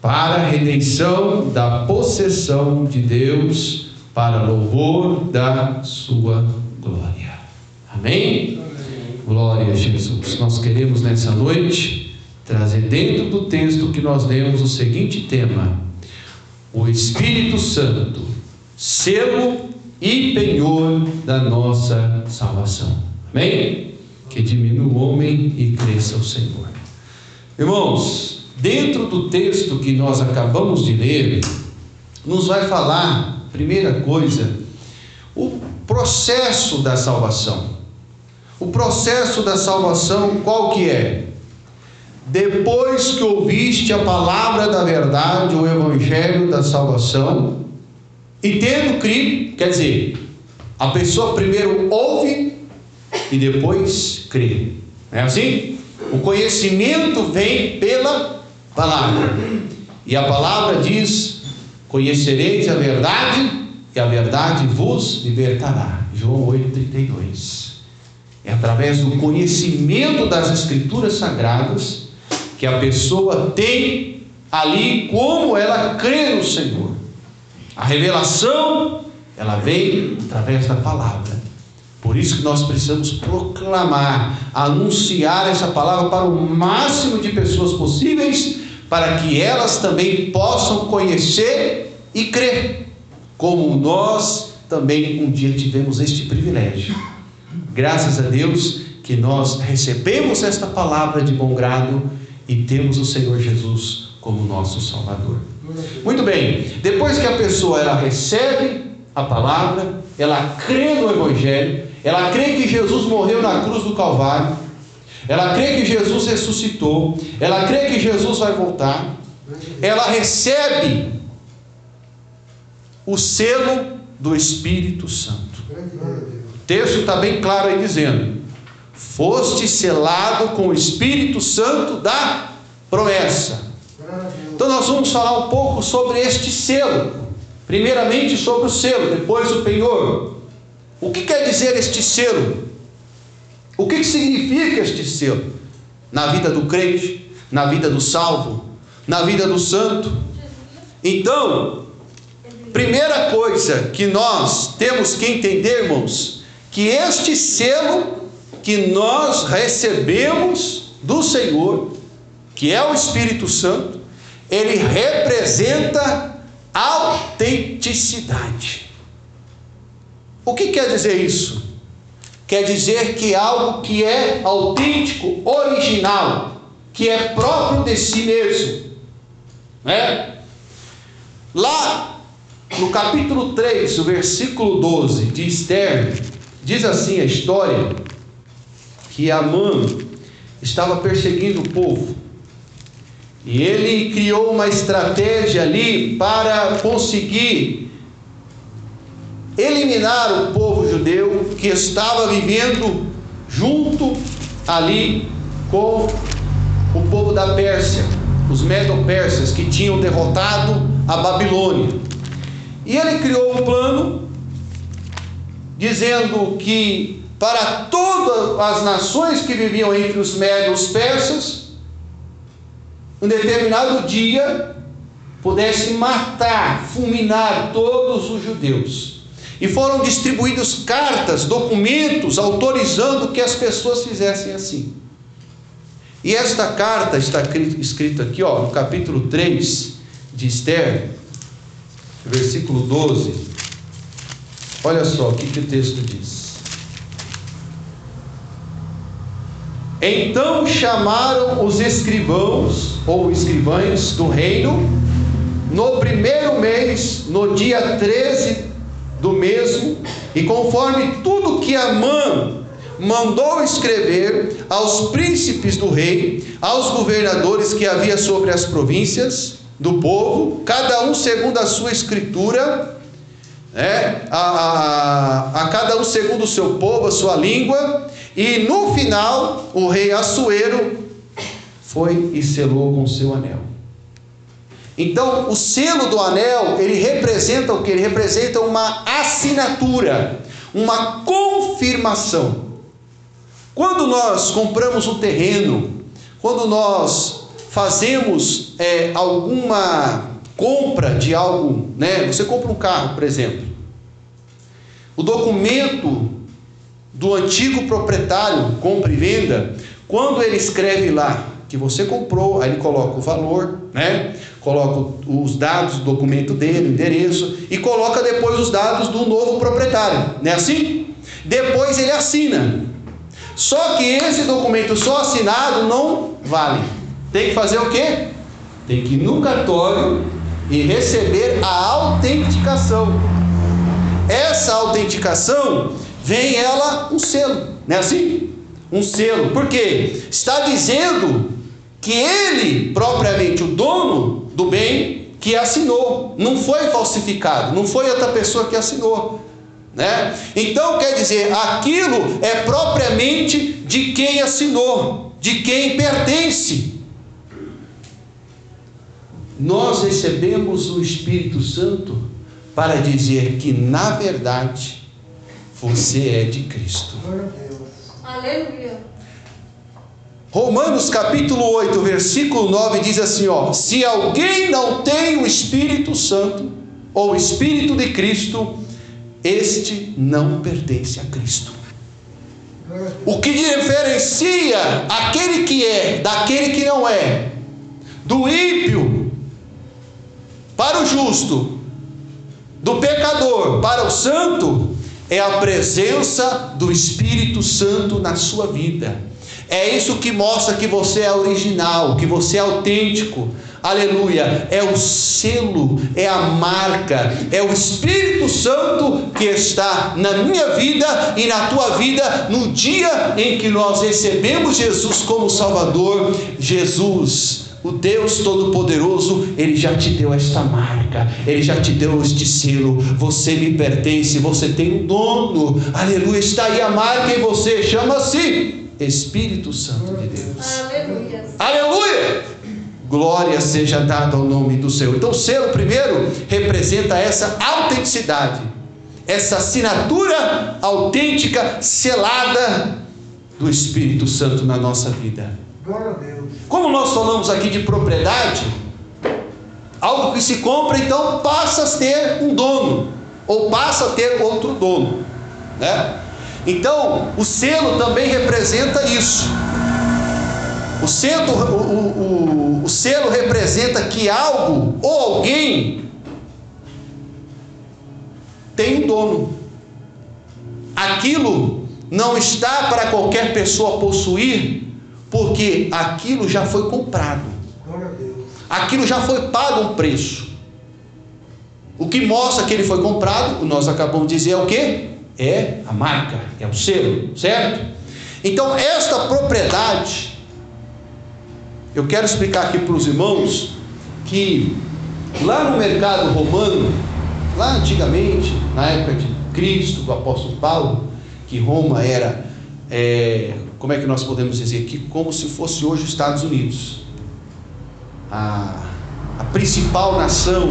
para a redenção da possessão de Deus, para louvor da sua glória. Amém? Glória a Jesus. Nós queremos nessa noite trazer dentro do texto que nós lemos o seguinte tema: o Espírito Santo, selo e penhor da nossa salvação. Amém? Que diminua o homem e cresça o Senhor. Irmãos, dentro do texto que nós acabamos de ler, nos vai falar, primeira coisa, o processo da salvação. O processo da salvação qual que é? Depois que ouviste a palavra da verdade, o evangelho da salvação, e tendo crido, quer dizer, a pessoa primeiro ouve e depois crê. Não é assim? O conhecimento vem pela palavra. E a palavra diz: Conhecereis a verdade, e a verdade vos libertará. João 8,32. É através do conhecimento das Escrituras Sagradas que a pessoa tem ali como ela crê no Senhor. A revelação, ela vem através da palavra. Por isso que nós precisamos proclamar, anunciar essa palavra para o máximo de pessoas possíveis, para que elas também possam conhecer e crer, como nós também um dia tivemos este privilégio. Graças a Deus que nós recebemos esta palavra de bom grado e temos o Senhor Jesus como nosso Salvador. Muito bem, depois que a pessoa ela recebe a palavra, ela crê no Evangelho, ela crê que Jesus morreu na cruz do Calvário, ela crê que Jesus ressuscitou, ela crê que Jesus vai voltar, ela recebe o selo do Espírito Santo. Texto está bem claro aí dizendo: foste selado com o Espírito Santo da promessa. Então nós vamos falar um pouco sobre este selo. Primeiramente sobre o selo, depois o penhor. O que quer dizer este selo? O que significa este selo? Na vida do crente, na vida do salvo, na vida do santo. Então, primeira coisa que nós temos que entender, irmãos, que este selo que nós recebemos do Senhor, que é o Espírito Santo, ele representa autenticidade. O que quer dizer isso? Quer dizer que algo que é autêntico, original, que é próprio de si mesmo. Né? Lá no capítulo 3, o versículo 12 de Esther, diz assim a história que Amã estava perseguindo o povo. E ele criou uma estratégia ali para conseguir eliminar o povo judeu que estava vivendo junto ali com o povo da Pérsia, os medo-persas que tinham derrotado a Babilônia. E ele criou um plano dizendo que para todas as nações que viviam entre os medos persas, um determinado dia pudesse matar, fulminar todos os judeus. E foram distribuídas cartas, documentos autorizando que as pessoas fizessem assim. E esta carta está escrita aqui, ó, no capítulo 3 de Esther, versículo 12. Olha só o que, que o texto diz. Então chamaram os escrivãos ou escrivães do reino no primeiro mês, no dia 13 do mesmo, e conforme tudo que Amã mandou escrever aos príncipes do rei, aos governadores que havia sobre as províncias do povo, cada um segundo a sua escritura, né? a, a, a cada um segundo o seu povo, a sua língua, e no final o rei Assuero foi e selou com seu anel. Então, o selo do anel, ele representa o que? Ele representa uma assinatura, uma confirmação. Quando nós compramos um terreno, quando nós fazemos é, alguma compra de algo, né? Você compra um carro, por exemplo. O documento do antigo proprietário, compra e venda, quando ele escreve lá que você comprou, aí ele coloca o valor, né? Coloca os dados do documento dele, o endereço e coloca depois os dados do novo proprietário, não é assim? Depois ele assina. Só que esse documento só assinado não vale. Tem que fazer o quê? Tem que ir no cartório e receber a autenticação. Essa autenticação vem ela um selo, não é assim? Um selo. Por quê? Está dizendo que ele, propriamente o dono do bem, que assinou, não foi falsificado, não foi outra pessoa que assinou. Né? Então quer dizer, aquilo é propriamente de quem assinou, de quem pertence. Nós recebemos o Espírito Santo para dizer que, na verdade, você é de Cristo. Aleluia. Romanos capítulo 8, versículo 9 diz assim: ó, se alguém não tem o Espírito Santo, ou o Espírito de Cristo, este não pertence a Cristo. O que diferencia aquele que é daquele que não é, do ímpio para o justo, do pecador para o santo, é a presença do Espírito Santo na sua vida. É isso que mostra que você é original, que você é autêntico, aleluia, é o selo, é a marca, é o Espírito Santo que está na minha vida e na tua vida no dia em que nós recebemos Jesus como Salvador. Jesus, o Deus Todo-Poderoso, Ele já te deu esta marca, Ele já te deu este selo. Você me pertence, você tem um dono, aleluia. Está aí a marca em você, chama-se Espírito Santo de Deus. Aleluia. Aleluia! Glória seja dada ao nome do Senhor. Então, o selo primeiro representa essa autenticidade, essa assinatura autêntica, selada do Espírito Santo na nossa vida. Glória a Deus. Como nós falamos aqui de propriedade, Algo que se compra, então passa a ter um dono, ou passa a ter outro dono, né? Então, o selo também representa isso. O o, o, o selo representa que algo ou alguém tem um dono. Aquilo não está para qualquer pessoa possuir, porque aquilo já foi comprado. Aquilo já foi pago um preço. O que mostra que ele foi comprado, nós acabamos de dizer, é o que? É a marca, é o selo, certo? Então, esta propriedade, eu quero explicar aqui para os irmãos que lá no mercado romano, lá antigamente, na época de Cristo, do apóstolo Paulo, que Roma era, é, como é que nós podemos dizer aqui, como se fosse hoje os Estados Unidos, a, a principal nação,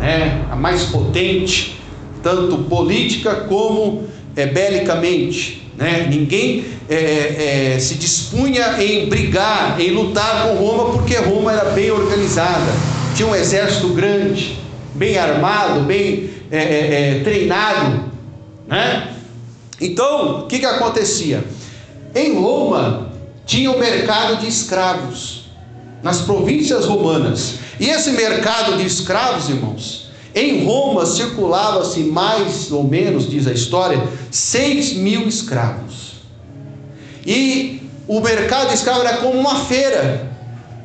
né, a mais potente, tanto política como é, belicamente. Né? Ninguém é, é, se dispunha em brigar, em lutar com Roma, porque Roma era bem organizada, tinha um exército grande, bem armado, bem é, é, é, treinado. Né? Então, o que, que acontecia? Em Roma tinha o mercado de escravos, nas províncias romanas. E esse mercado de escravos, irmãos, em Roma circulava-se mais ou menos, diz a história, 6 mil escravos. E o mercado de escravos era como uma feira,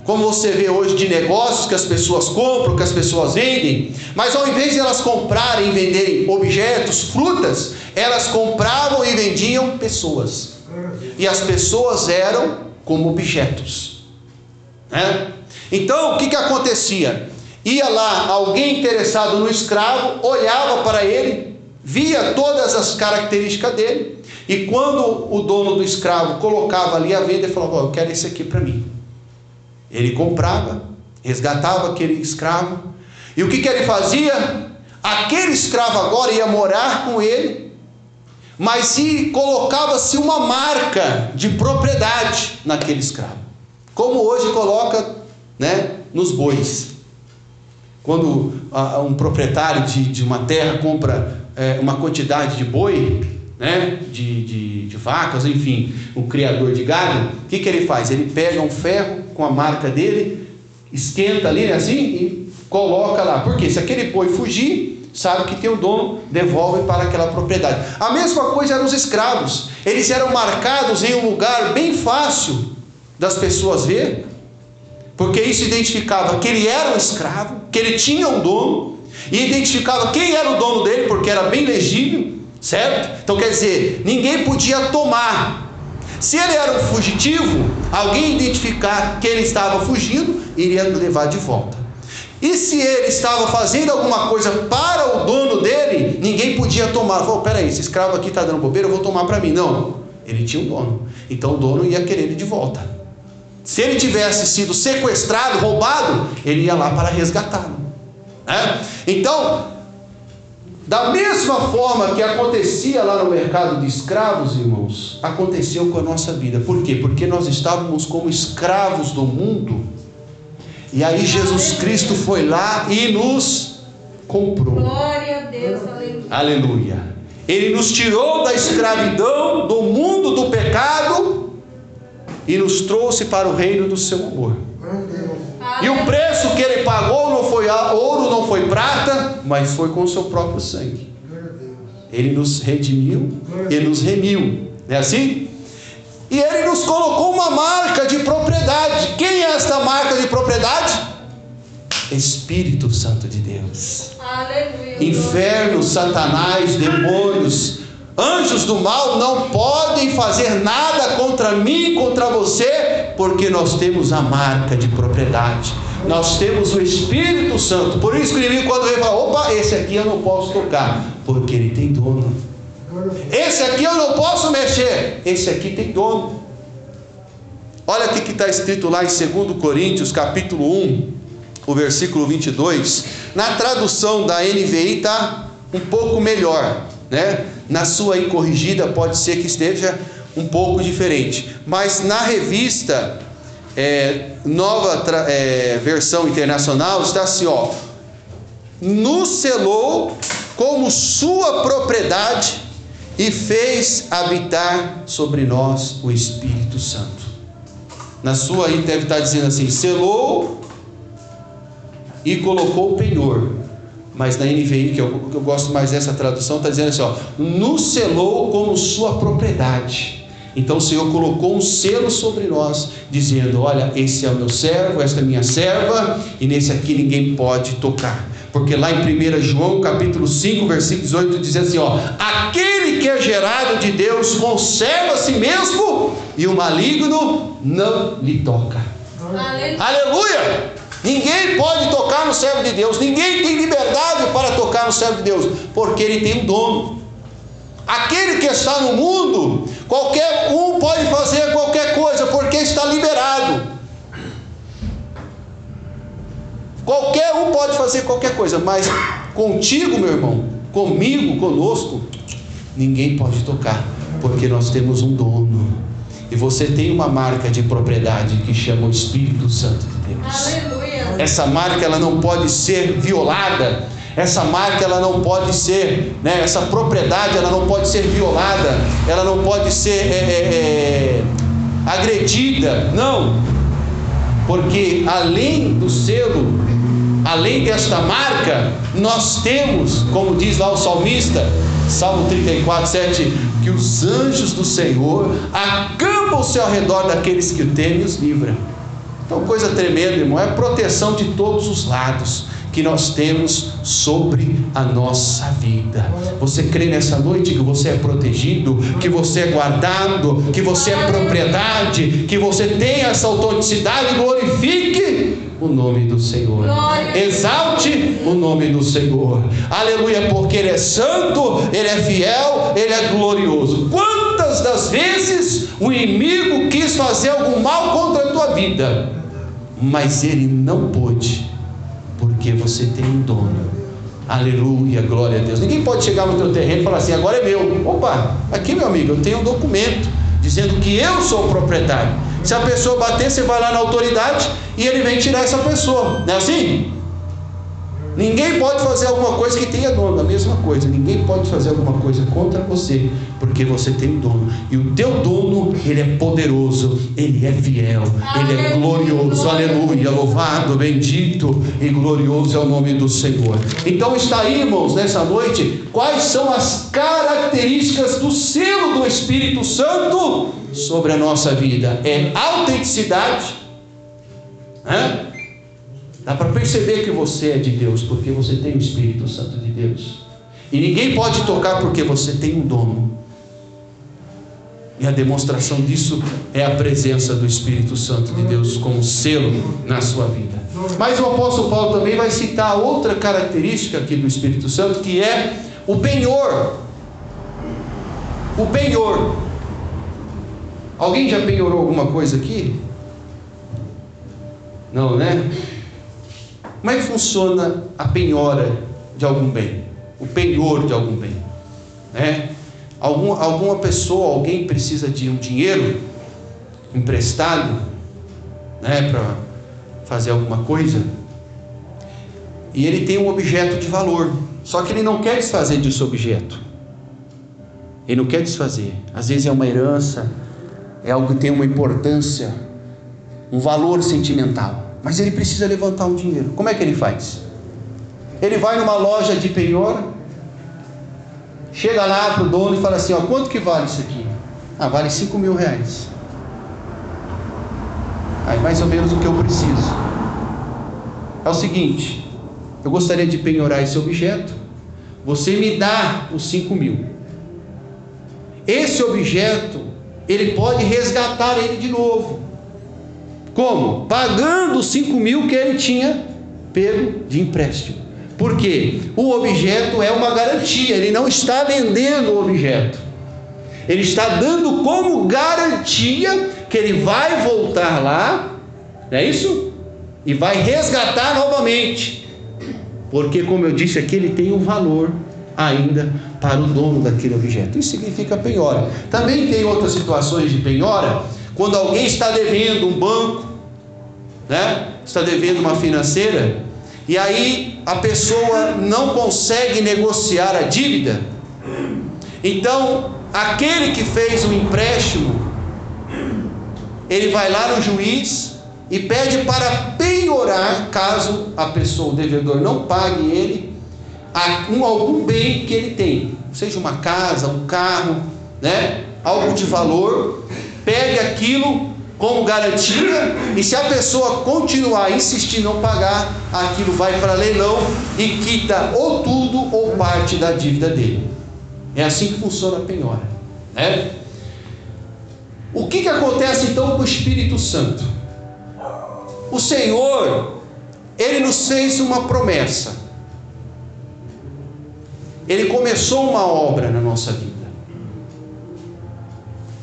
como você vê hoje de negócios que as pessoas compram, que as pessoas vendem, mas ao invés de elas comprarem e venderem objetos, frutas, elas compravam e vendiam pessoas. E as pessoas eram como objetos. Né? Então, o que, que acontecia? Ia lá alguém interessado no escravo, olhava para ele, via todas as características dele, e quando o dono do escravo colocava ali a venda, ele falava: oh, Eu quero esse aqui para mim. Ele comprava, resgatava aquele escravo, e o que, que ele fazia? Aquele escravo agora ia morar com ele, mas se colocava-se uma marca de propriedade naquele escravo, como hoje coloca né, nos bois. Quando ah, um proprietário de, de, uma terra compra é, uma quantidade de boi, né, de, de, de, vacas, enfim, um criador de gado, o que, que ele faz? Ele pega um ferro com a marca dele, esquenta ali, né, assim, e coloca lá. Porque se aquele boi fugir, sabe que tem o dono, devolve para aquela propriedade. A mesma coisa eram os escravos. Eles eram marcados em um lugar bem fácil das pessoas ver, porque isso identificava que ele era um escravo, que ele tinha um dono, e identificava quem era o dono dele, porque era bem legível, certo? Então quer dizer, ninguém podia tomar. Se ele era um fugitivo, alguém identificar que ele estava fugindo, iria levar de volta. E se ele estava fazendo alguma coisa para o dono dele, ninguém podia tomar. Falou, peraí, esse escravo aqui está dando bobeira, eu vou tomar para mim. Não, ele tinha um dono. Então o dono ia querer ele de volta. Se ele tivesse sido sequestrado, roubado, ele ia lá para resgatá-lo. Né? Então, da mesma forma que acontecia lá no mercado de escravos, irmãos, aconteceu com a nossa vida. Por quê? Porque nós estávamos como escravos do mundo. E aí Jesus Cristo foi lá e nos comprou. Glória a Deus, aleluia. Aleluia. Ele nos tirou da escravidão, do mundo do pecado e nos trouxe para o reino do seu amor. E o preço que ele pagou não foi ouro, não foi prata, mas foi com o seu próprio sangue. Ele nos redimiu, ele nos remiu. Não é assim? E ele nos colocou uma marca de propriedade. Quem é esta marca de propriedade? Espírito Santo de Deus. Aleluia. Inferno, Satanás, demônios, Anjos do mal não podem fazer nada contra mim, contra você, porque nós temos a marca de propriedade. Nós temos o Espírito Santo. Por isso que o inimigo, quando ele fala, opa, esse aqui eu não posso tocar, porque ele tem dono. Esse aqui eu não posso mexer, esse aqui tem dono. Olha o que está escrito lá em 2 Coríntios, capítulo 1, o versículo 22. Na tradução da NVI está um pouco melhor, né? Na sua incorrigida pode ser que esteja um pouco diferente, mas na revista é, nova é, versão internacional, está assim: ó, nos selou como sua propriedade e fez habitar sobre nós o Espírito Santo. Na sua aí deve estar dizendo assim: selou e colocou o penhor. Mas na NVI, que eu, que eu gosto mais dessa tradução, está dizendo assim: ó, nos selou como sua propriedade. Então o Senhor colocou um selo sobre nós, dizendo: Olha, esse é o meu servo, esta é a minha serva, e nesse aqui ninguém pode tocar. Porque lá em 1 João capítulo 5, versículo 18, diz assim: ó, aquele que é gerado de Deus conserva a si mesmo, e o maligno não lhe toca. Aleluia! Aleluia! Ninguém pode tocar no servo de Deus, ninguém tem liberdade para tocar no servo de Deus, porque ele tem um dono. Aquele que está no mundo, qualquer um pode fazer qualquer coisa, porque está liberado. Qualquer um pode fazer qualquer coisa, mas contigo, meu irmão, comigo, conosco, ninguém pode tocar, porque nós temos um dono. E você tem uma marca de propriedade que chama o Espírito Santo de Deus. Aleluia. Essa marca ela não pode ser violada essa marca ela não pode ser, né, essa propriedade ela não pode ser violada, ela não pode ser é, é, é, agredida, não, porque além do selo, além desta marca, nós temos, como diz lá o salmista, Salmo 34, 7, que os anjos do Senhor acampam-se ao redor daqueles que o temem e os livra. Então, coisa tremenda, irmão, é proteção de todos os lados que nós temos sobre a nossa vida. Você crê nessa noite que você é protegido, que você é guardado, que você é propriedade, que você tem essa autenticidade? Glorifique o nome do Senhor. Exalte o nome do Senhor. Aleluia, porque Ele é santo, Ele é fiel, Ele é glorioso. Quantas das vezes o inimigo quis fazer algum mal contra a tua vida, mas ele não pôde porque você tem um dono. Aleluia, glória a Deus. Ninguém pode chegar no teu terreno e falar assim: agora é meu. Opa, aqui meu amigo, eu tenho um documento dizendo que eu sou o proprietário. Se a pessoa bater, você vai lá na autoridade e ele vem tirar essa pessoa. Não é assim? Ninguém pode fazer alguma coisa que tenha dono, a mesma coisa. Ninguém pode fazer alguma coisa contra você, porque você tem dono. E o teu dono, ele é poderoso, ele é fiel, ele é glorioso. Aleluia, louvado, bendito e glorioso é o nome do Senhor. Então está aí, irmãos, nessa noite, quais são as características do selo do Espírito Santo sobre a nossa vida? É autenticidade. Né? Dá para perceber que você é de Deus, porque você tem o Espírito Santo de Deus. E ninguém pode tocar porque você tem um dono. E a demonstração disso é a presença do Espírito Santo de Deus como selo na sua vida. Mas o apóstolo Paulo também vai citar outra característica aqui do Espírito Santo, que é o penhor. O penhor. Alguém já penhorou alguma coisa aqui? Não, né? Como é que funciona a penhora de algum bem? O penhor de algum bem? Né? Algum, alguma pessoa, alguém precisa de um dinheiro emprestado né, para fazer alguma coisa e ele tem um objeto de valor, só que ele não quer desfazer desse objeto. Ele não quer desfazer. Às vezes é uma herança, é algo que tem uma importância, um valor sentimental mas ele precisa levantar um dinheiro. Como é que ele faz? Ele vai numa loja de penhor, chega lá para o dono e fala assim: ó, quanto que vale isso aqui? Ah, vale 5 mil reais. Aí mais ou menos o que eu preciso. É o seguinte, eu gostaria de penhorar esse objeto, você me dá os 5 mil. Esse objeto, ele pode resgatar ele de novo. Como? Pagando os 5 mil que ele tinha pego de empréstimo. Por quê? O objeto é uma garantia, ele não está vendendo o objeto. Ele está dando como garantia que ele vai voltar lá, não é isso? E vai resgatar novamente. Porque, como eu disse aqui, ele tem um valor ainda para o dono daquele objeto. Isso significa penhora. Também tem outras situações de penhora, quando alguém está devendo um banco né? Está devendo uma financeira e aí a pessoa não consegue negociar a dívida. Então, aquele que fez o empréstimo, ele vai lá no juiz e pede para penhorar, caso a pessoa, o devedor, não pague ele, um, algum bem que ele tem, seja uma casa, um carro, né? algo de valor, pegue aquilo como garantia, e se a pessoa continuar insistir em não pagar, aquilo vai para leilão e quita ou tudo ou parte da dívida dele. É assim que funciona a penhora. Né? O que, que acontece então com o Espírito Santo? O Senhor, Ele nos fez uma promessa. Ele começou uma obra na nossa vida.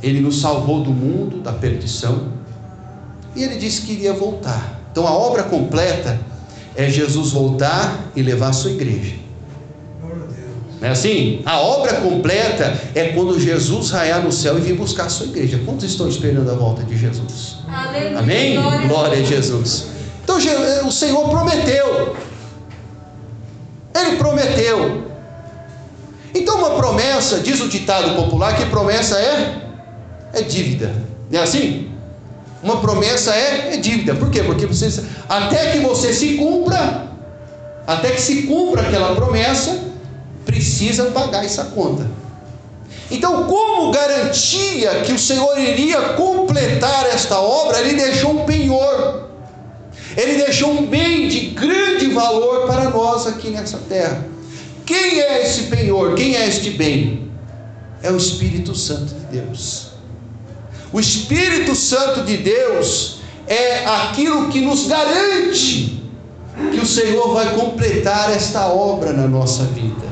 Ele nos salvou do mundo, da perdição, e ele disse que iria voltar. Então a obra completa é Jesus voltar e levar a sua igreja. Não é assim? A obra completa é quando Jesus raiar no céu e vir buscar a sua igreja. Quantos estão esperando a volta de Jesus? Aleluia. Amém? Glória, Glória a Jesus. Então o Senhor prometeu. Ele prometeu. Então uma promessa, diz o ditado popular, que promessa é é dívida. Não é assim? Uma promessa é, é dívida. Por quê? Porque você, até que você se cumpra, até que se cumpra aquela promessa, precisa pagar essa conta. Então, como garantia que o Senhor iria completar esta obra, ele deixou um penhor. Ele deixou um bem de grande valor para nós aqui nessa terra. Quem é esse penhor? Quem é este bem? É o Espírito Santo de Deus. O Espírito Santo de Deus é aquilo que nos garante que o Senhor vai completar esta obra na nossa vida.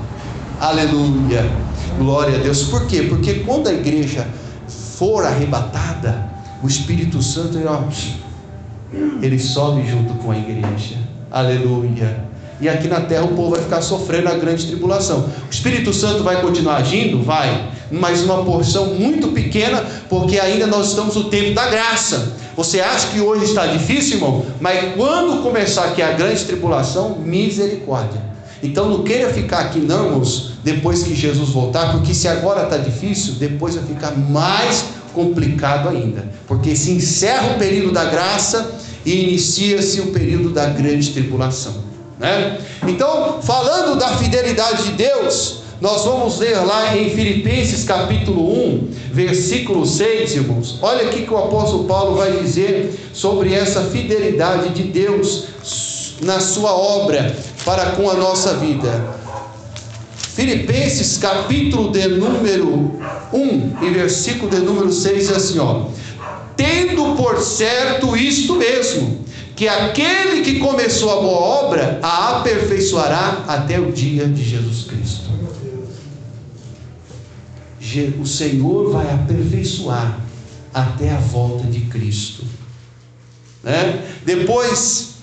Aleluia. Glória a Deus. Por quê? Porque quando a igreja for arrebatada, o Espírito Santo ele sobe junto com a igreja. Aleluia. E aqui na terra o povo vai ficar sofrendo a grande tribulação. O Espírito Santo vai continuar agindo? Vai mas uma porção muito pequena, porque ainda nós estamos no tempo da graça. Você acha que hoje está difícil, irmão? Mas quando começar aqui a grande tribulação, misericórdia. Então não queira ficar aqui, não, irmãos, depois que Jesus voltar, porque se agora está difícil, depois vai ficar mais complicado ainda, porque se encerra o período da graça e inicia-se o período da grande tribulação. Né? Então, falando da fidelidade de Deus, nós vamos ler lá em Filipenses capítulo 1, versículo 6, irmãos. Olha aqui que o apóstolo Paulo vai dizer sobre essa fidelidade de Deus na sua obra para com a nossa vida. Filipenses capítulo de número 1 e versículo de número 6 diz assim, ó: Tendo por certo isto mesmo, que aquele que começou a boa obra a aperfeiçoará até o dia de Jesus Cristo o Senhor vai aperfeiçoar até a volta de Cristo. Né? Depois,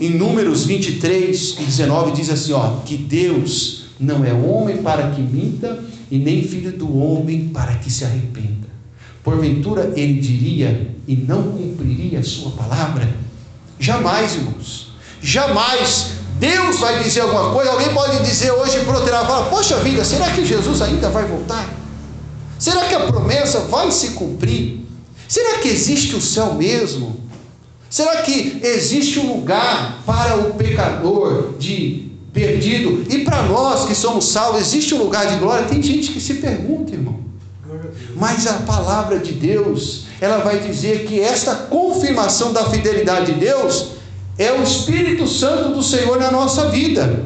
em Números 23 e 19, diz assim: ó, que Deus não é homem para que minta, e nem filho do homem para que se arrependa. Porventura ele diria e não cumpriria a sua palavra? Jamais, irmãos. Jamais Deus vai dizer alguma coisa. Alguém pode dizer hoje por outro lado, poxa vida, será que Jesus ainda vai voltar? Será que a promessa vai se cumprir? Será que existe o céu mesmo? Será que existe um lugar para o pecador de perdido? E para nós que somos salvos, existe um lugar de glória? Tem gente que se pergunta, irmão. Mas a palavra de Deus, ela vai dizer que esta confirmação da fidelidade de Deus é o Espírito Santo do Senhor na nossa vida.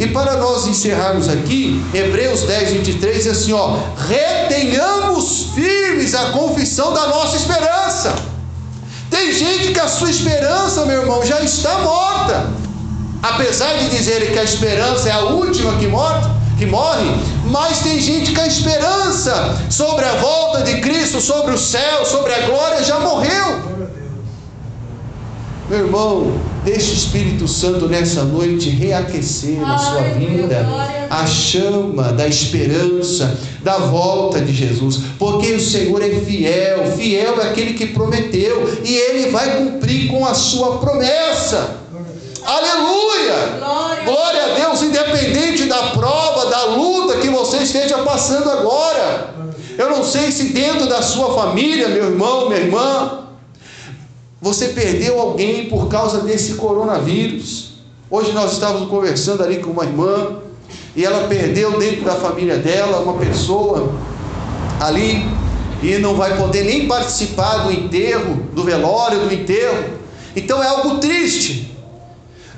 E para nós encerrarmos aqui, Hebreus 10, 23 diz assim: ó, retenhamos firmes a confissão da nossa esperança. Tem gente que a sua esperança, meu irmão, já está morta. Apesar de dizerem que a esperança é a última que morre, que morre, mas tem gente que a esperança sobre a volta de Cristo, sobre o céu, sobre a glória, já morreu. Meu irmão, Deixe o Espírito Santo nessa noite reaquecer na sua vida a chama da esperança, da volta de Jesus, porque o Senhor é fiel, fiel é aquele que prometeu e ele vai cumprir com a sua promessa. Aleluia! Glória. Glória a Deus, independente da prova, da luta que você esteja passando agora. Eu não sei se dentro da sua família, meu irmão, minha irmã, você perdeu alguém por causa desse coronavírus. Hoje nós estávamos conversando ali com uma irmã e ela perdeu dentro da família dela uma pessoa ali e não vai poder nem participar do enterro, do velório, do enterro. Então é algo triste.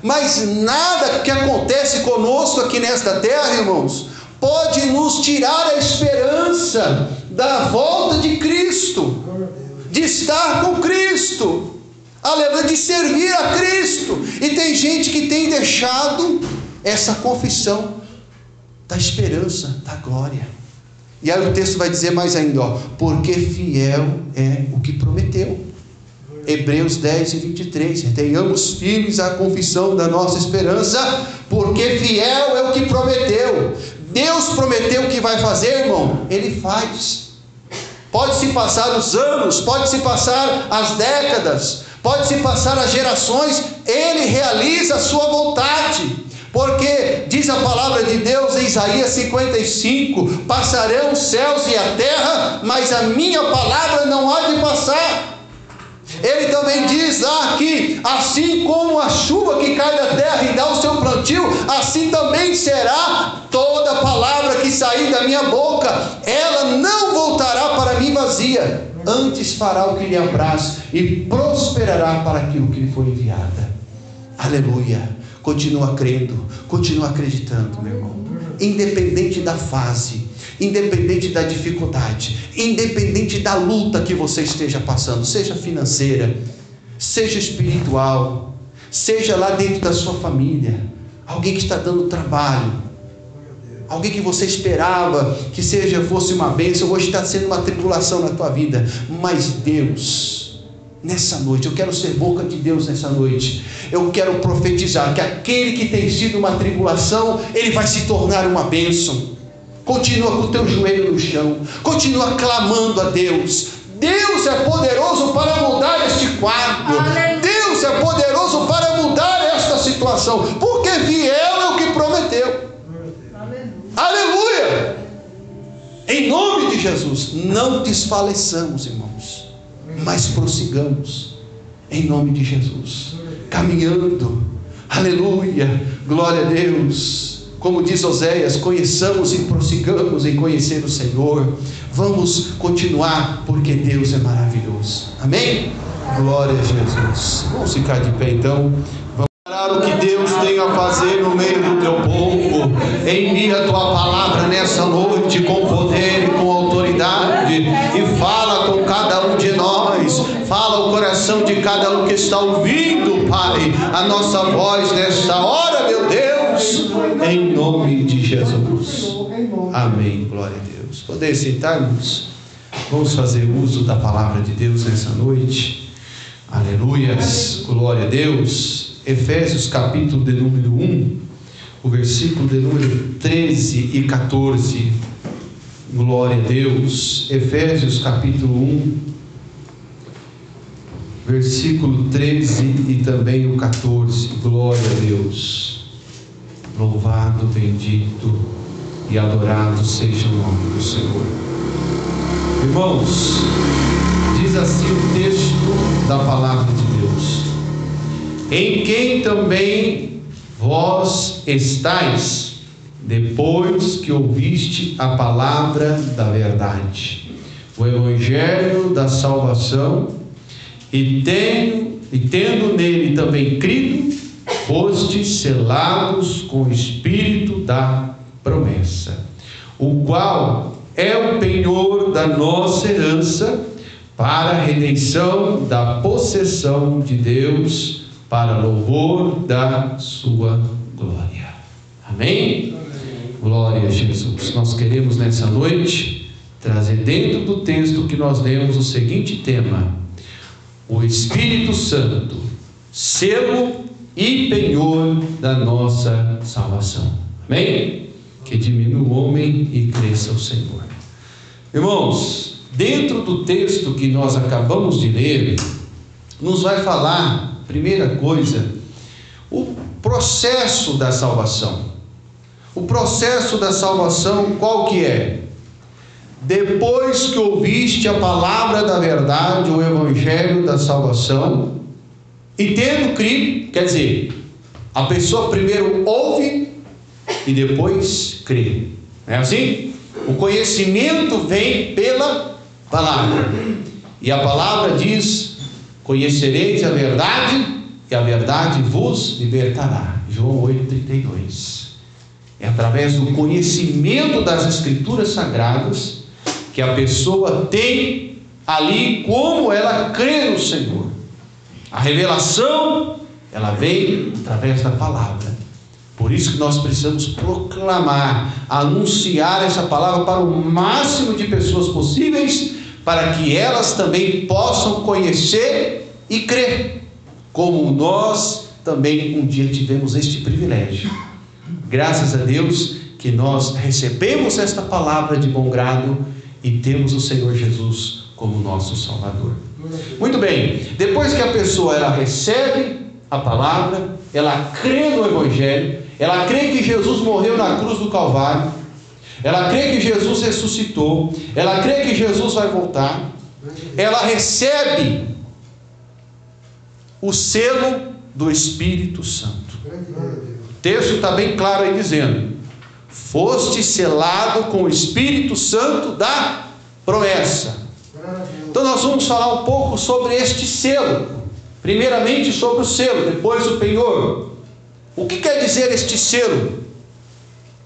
Mas nada que acontece conosco aqui nesta terra, irmãos, pode nos tirar a esperança da volta de Cristo, de estar com Cristo aleluia, de servir a Cristo. E tem gente que tem deixado essa confissão da esperança, da glória. E aí o texto vai dizer mais ainda, ó, porque fiel é o que prometeu. Hebreus 10 e 23. Tenhamos firmes a confissão da nossa esperança, porque fiel é o que prometeu. Deus prometeu o que vai fazer, irmão, ele faz. Pode se passar os anos, pode se passar as décadas, pode-se passar as gerações, ele realiza a sua vontade. Porque diz a palavra de Deus em Isaías 55: passarão os céus e a terra, mas a minha palavra não há de passar. Ele também diz lá que, assim como a chuva que cai da terra e dá o seu plantio, assim também será toda palavra que sair da minha boca, ela não voltará para mim vazia antes fará o que lhe apraz e prosperará para aquilo que lhe foi enviada. Aleluia. Continua crendo, continua acreditando, meu irmão. Independente da fase, independente da dificuldade, independente da luta que você esteja passando, seja financeira, seja espiritual, seja lá dentro da sua família, alguém que está dando trabalho, alguém que você esperava que seja fosse uma bênção, hoje está sendo uma tribulação na tua vida, mas Deus, nessa noite, eu quero ser boca de Deus nessa noite, eu quero profetizar que aquele que tem sido uma tribulação, ele vai se tornar uma bênção. Continua com o teu joelho no chão, continua clamando a Deus. Deus é poderoso para mudar este quadro. Deus é poderoso para mudar esta situação, porque fiel é o que prometeu. Aleluia! Em nome de Jesus, não desfaleçamos, irmãos, mas prossigamos, em nome de Jesus, caminhando, aleluia, glória a Deus. Como diz Oséias, conheçamos e prossigamos em conhecer o Senhor. Vamos continuar, porque Deus é maravilhoso. Amém? Glória a Jesus. Vamos ficar de pé então o que Deus tem a fazer no meio do teu povo. Envia a tua palavra nessa noite com poder e com autoridade e fala com cada um de nós. Fala o coração de cada um que está ouvindo, Pai, a nossa voz nesta hora, em nome de Jesus. Amém. Glória a Deus. Poder sentarmos? Vamos fazer uso da palavra de Deus nessa noite. Aleluias. Glória a Deus. Efésios capítulo de número 1, o versículo de número 13 e 14. Glória a Deus. Efésios capítulo 1, versículo 13 e também o 14. Glória a Deus. Louvado, bendito e adorado seja o nome do Senhor. Irmãos, diz assim o texto da palavra de Deus em quem também vós estáis, depois que ouviste a palavra da verdade, o evangelho da salvação, e tendo, e tendo nele também crido, fostes selados com o espírito da promessa, o qual é o penhor da nossa herança para a redenção da possessão de Deus para louvor da sua glória. Amém? Glória a Jesus. Nós queremos nessa noite trazer dentro do texto que nós lemos o seguinte tema: o Espírito Santo, selo e penhor da nossa salvação. Amém? Que diminua o homem e cresça o Senhor. Irmãos, dentro do texto que nós acabamos de ler, nos vai falar, primeira coisa, o processo da salvação. O processo da salvação qual que é? Depois que ouviste a palavra da verdade, o evangelho da salvação, e tendo crido, quer dizer, a pessoa primeiro ouve e depois crê. Não é assim? O conhecimento vem pela palavra. E a palavra diz: Conhecereis a verdade, e a verdade vos libertará. João 8,32. É através do conhecimento das Escrituras Sagradas que a pessoa tem ali como ela crê no Senhor. A revelação, ela vem através da palavra. Por isso que nós precisamos proclamar, anunciar essa palavra para o máximo de pessoas possíveis, para que elas também possam conhecer e crer, como nós também um dia tivemos este privilégio. Graças a Deus que nós recebemos esta palavra de bom grado e temos o Senhor Jesus como nosso Salvador. Muito bem, depois que a pessoa ela recebe a palavra, ela crê no Evangelho, ela crê que Jesus morreu na cruz do Calvário, ela crê que Jesus ressuscitou, ela crê que Jesus vai voltar, ela recebe o selo do Espírito Santo. O texto está bem claro aí dizendo: foste selado com o Espírito Santo da promessa. Então nós vamos falar um pouco sobre este selo. Primeiramente sobre o selo, depois o penhor. O que quer dizer este selo?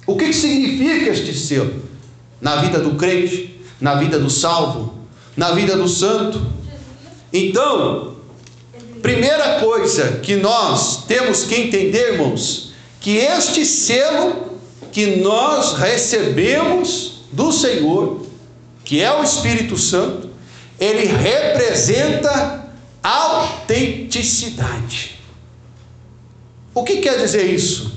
O que significa este selo? Na vida do crente, na vida do salvo, na vida do santo. Então, primeira coisa que nós temos que entender, irmãos, que este selo que nós recebemos do Senhor, que é o Espírito Santo, ele representa autenticidade. O que quer dizer isso?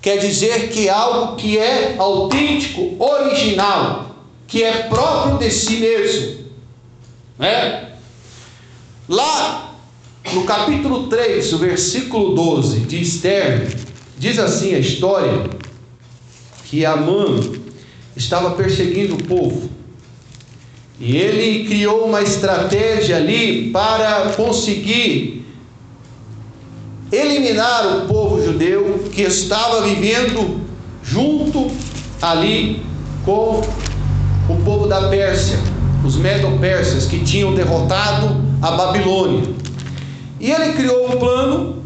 Quer dizer que algo que é autêntico, original, que é próprio de si mesmo. Né? Lá no capítulo 3, o versículo 12 de Esther, diz assim a história que Amã estava perseguindo o povo. E ele criou uma estratégia ali para conseguir eliminar o povo judeu que estava vivendo junto ali com o povo da Pérsia, os medo-persas que tinham derrotado a Babilônia. E ele criou um plano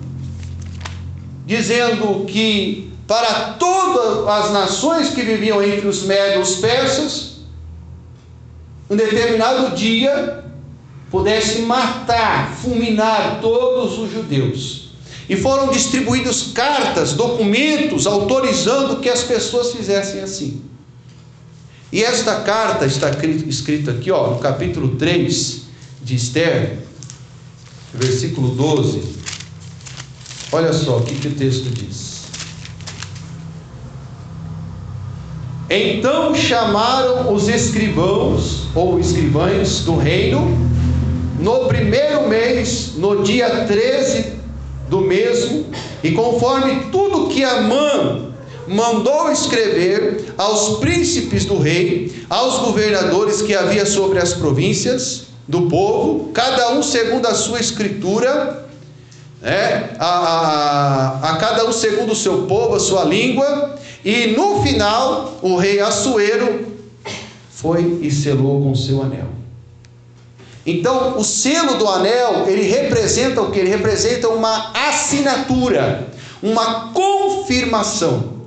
dizendo que para todas as nações que viviam entre os medos persas, um determinado dia pudesse matar, fulminar todos os judeus. E foram distribuídas cartas, documentos autorizando que as pessoas fizessem assim. E esta carta está escrita aqui, ó, no capítulo 3 de Esther, versículo 12. Olha só o que, que o texto diz. Então chamaram os escrivãos ou escrivães do reino no primeiro mês, no dia 13 do mesmo, e conforme tudo que Amã mandou escrever aos príncipes do rei, aos governadores que havia sobre as províncias do povo, cada um segundo a sua escritura, né, a, a, a cada um segundo o seu povo, a sua língua, e no final, o rei Assuero foi e selou com seu anel. Então, o selo do anel, ele representa o que? Ele representa uma assinatura, uma confirmação.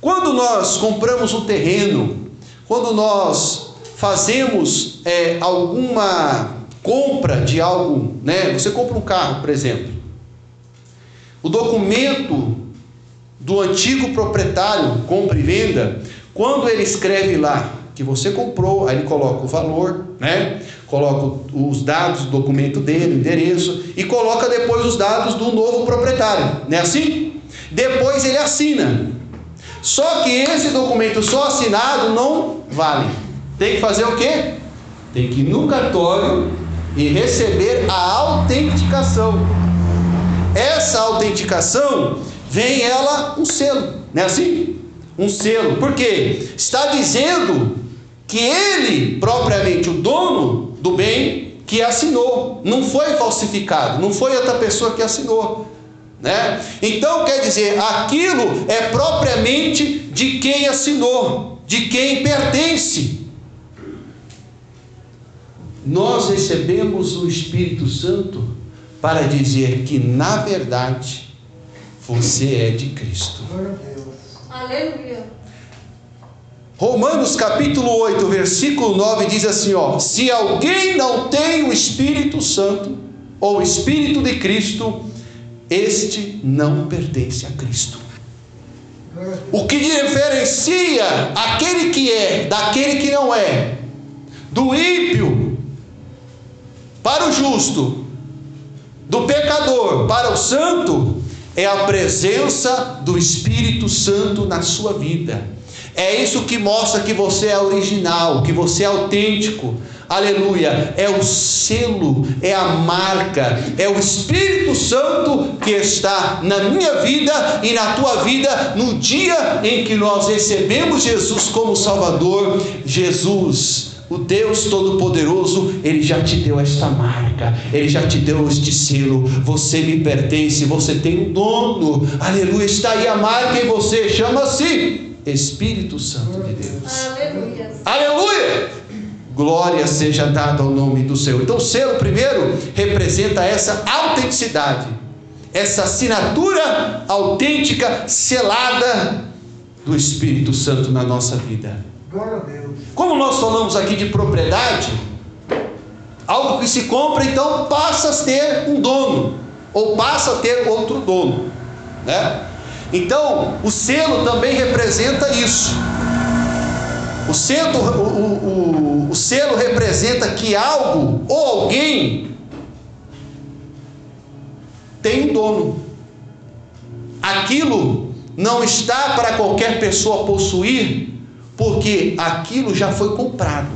Quando nós compramos um terreno, quando nós fazemos é, alguma compra de algo, né? Você compra um carro, por exemplo. O documento do antigo proprietário, compra e venda, quando ele escreve lá que você comprou, aí ele coloca o valor, né? coloca os dados do documento dele, o endereço, e coloca depois os dados do novo proprietário. Não é assim? Depois ele assina. Só que esse documento só assinado não vale. Tem que fazer o quê? Tem que ir no cartório e receber a autenticação. Essa autenticação vem ela um selo, não é assim? Um selo. Por quê? Está dizendo que ele, propriamente o dono do bem, que assinou, não foi falsificado, não foi outra pessoa que assinou. Né? Então quer dizer, aquilo é propriamente de quem assinou, de quem pertence. Nós recebemos o Espírito Santo para dizer que, na verdade, você é de Cristo. Aleluia. Romanos capítulo 8, versículo 9 diz assim: ó, se alguém não tem o Espírito Santo ou o Espírito de Cristo, este não pertence a Cristo. O que diferencia aquele que é daquele que não é, do ímpio para o justo, do pecador para o santo, é a presença do Espírito Santo na sua vida. É isso que mostra que você é original, que você é autêntico. Aleluia! É o selo, é a marca, é o Espírito Santo que está na minha vida e na tua vida no dia em que nós recebemos Jesus como Salvador. Jesus o Deus Todo-Poderoso, Ele já te deu esta marca, Ele já te deu este selo. Você me pertence, você tem um dono, aleluia. Está aí a marca em você, chama-se Espírito Santo de Deus. Aleluia. Aleluia! Glória seja dada ao nome do Senhor. Então, o selo primeiro representa essa autenticidade, essa assinatura autêntica, selada do Espírito Santo na nossa vida. Glória a Deus. Como nós falamos aqui de propriedade, algo que se compra, então passa a ter um dono, ou passa a ter outro dono, né? Então, o selo também representa isso. O selo, o, o, o selo representa que algo ou alguém tem um dono. Aquilo não está para qualquer pessoa possuir, porque aquilo já foi comprado.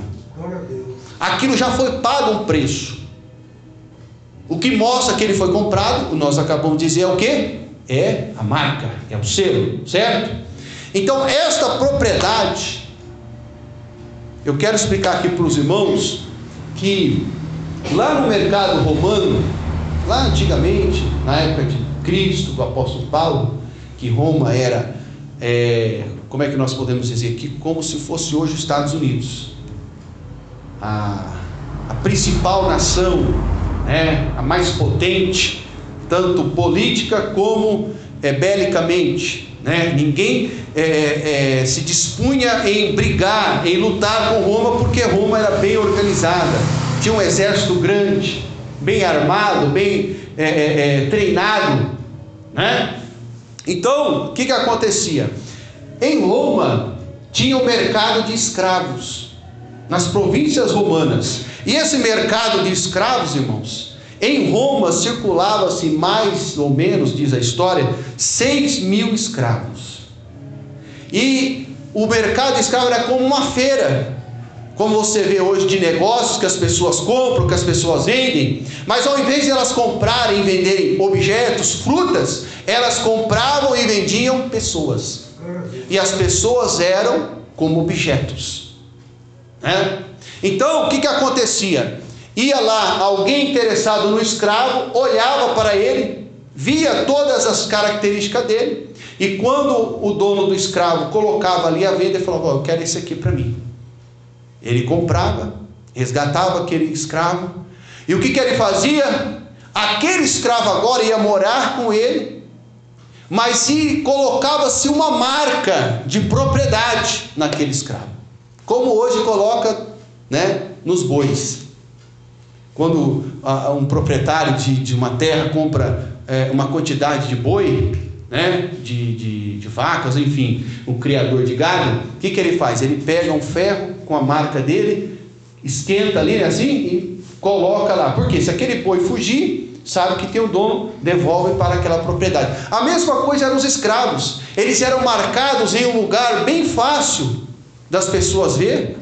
Aquilo já foi pago um preço. O que mostra que ele foi comprado, nós acabamos de dizer, é o que? É a marca, é o selo, certo? Então, esta propriedade, eu quero explicar aqui para os irmãos que lá no mercado romano, lá antigamente, na época de Cristo, do apóstolo Paulo, que Roma era, é, como é que nós podemos dizer aqui, como se fosse hoje os Estados Unidos, a, a principal nação, né, a mais potente, tanto política como é, belicamente. Né? Ninguém é, é, se dispunha em brigar, em lutar com Roma, porque Roma era bem organizada, tinha um exército grande, bem armado, bem é, treinado. Né? Então, o que, que acontecia? Em Roma tinha o mercado de escravos, nas províncias romanas. E esse mercado de escravos, irmãos, em Roma circulava-se mais ou menos, diz a história, 6 mil escravos. E o mercado de escravos era como uma feira, como você vê hoje de negócios que as pessoas compram, que as pessoas vendem, mas ao invés de elas comprarem e venderem objetos, frutas, elas compravam e vendiam pessoas. E as pessoas eram como objetos. Né? Então, o que, que acontecia? Ia lá alguém interessado no escravo, olhava para ele, via todas as características dele, e quando o dono do escravo colocava ali a venda, ele falava: oh, Eu quero esse aqui para mim. Ele comprava, resgatava aquele escravo, e o que, que ele fazia? Aquele escravo agora ia morar com ele, mas se colocava-se uma marca de propriedade naquele escravo, como hoje coloca né, nos bois. Quando ah, um proprietário de, de, uma terra compra é, uma quantidade de boi, né, de, de, de, vacas, enfim, um criador de gado, o que, que ele faz? Ele pega um ferro com a marca dele, esquenta ali, né, assim, e coloca lá. Porque se aquele boi fugir, sabe que tem o dono, devolve para aquela propriedade. A mesma coisa eram os escravos. Eles eram marcados em um lugar bem fácil das pessoas ver,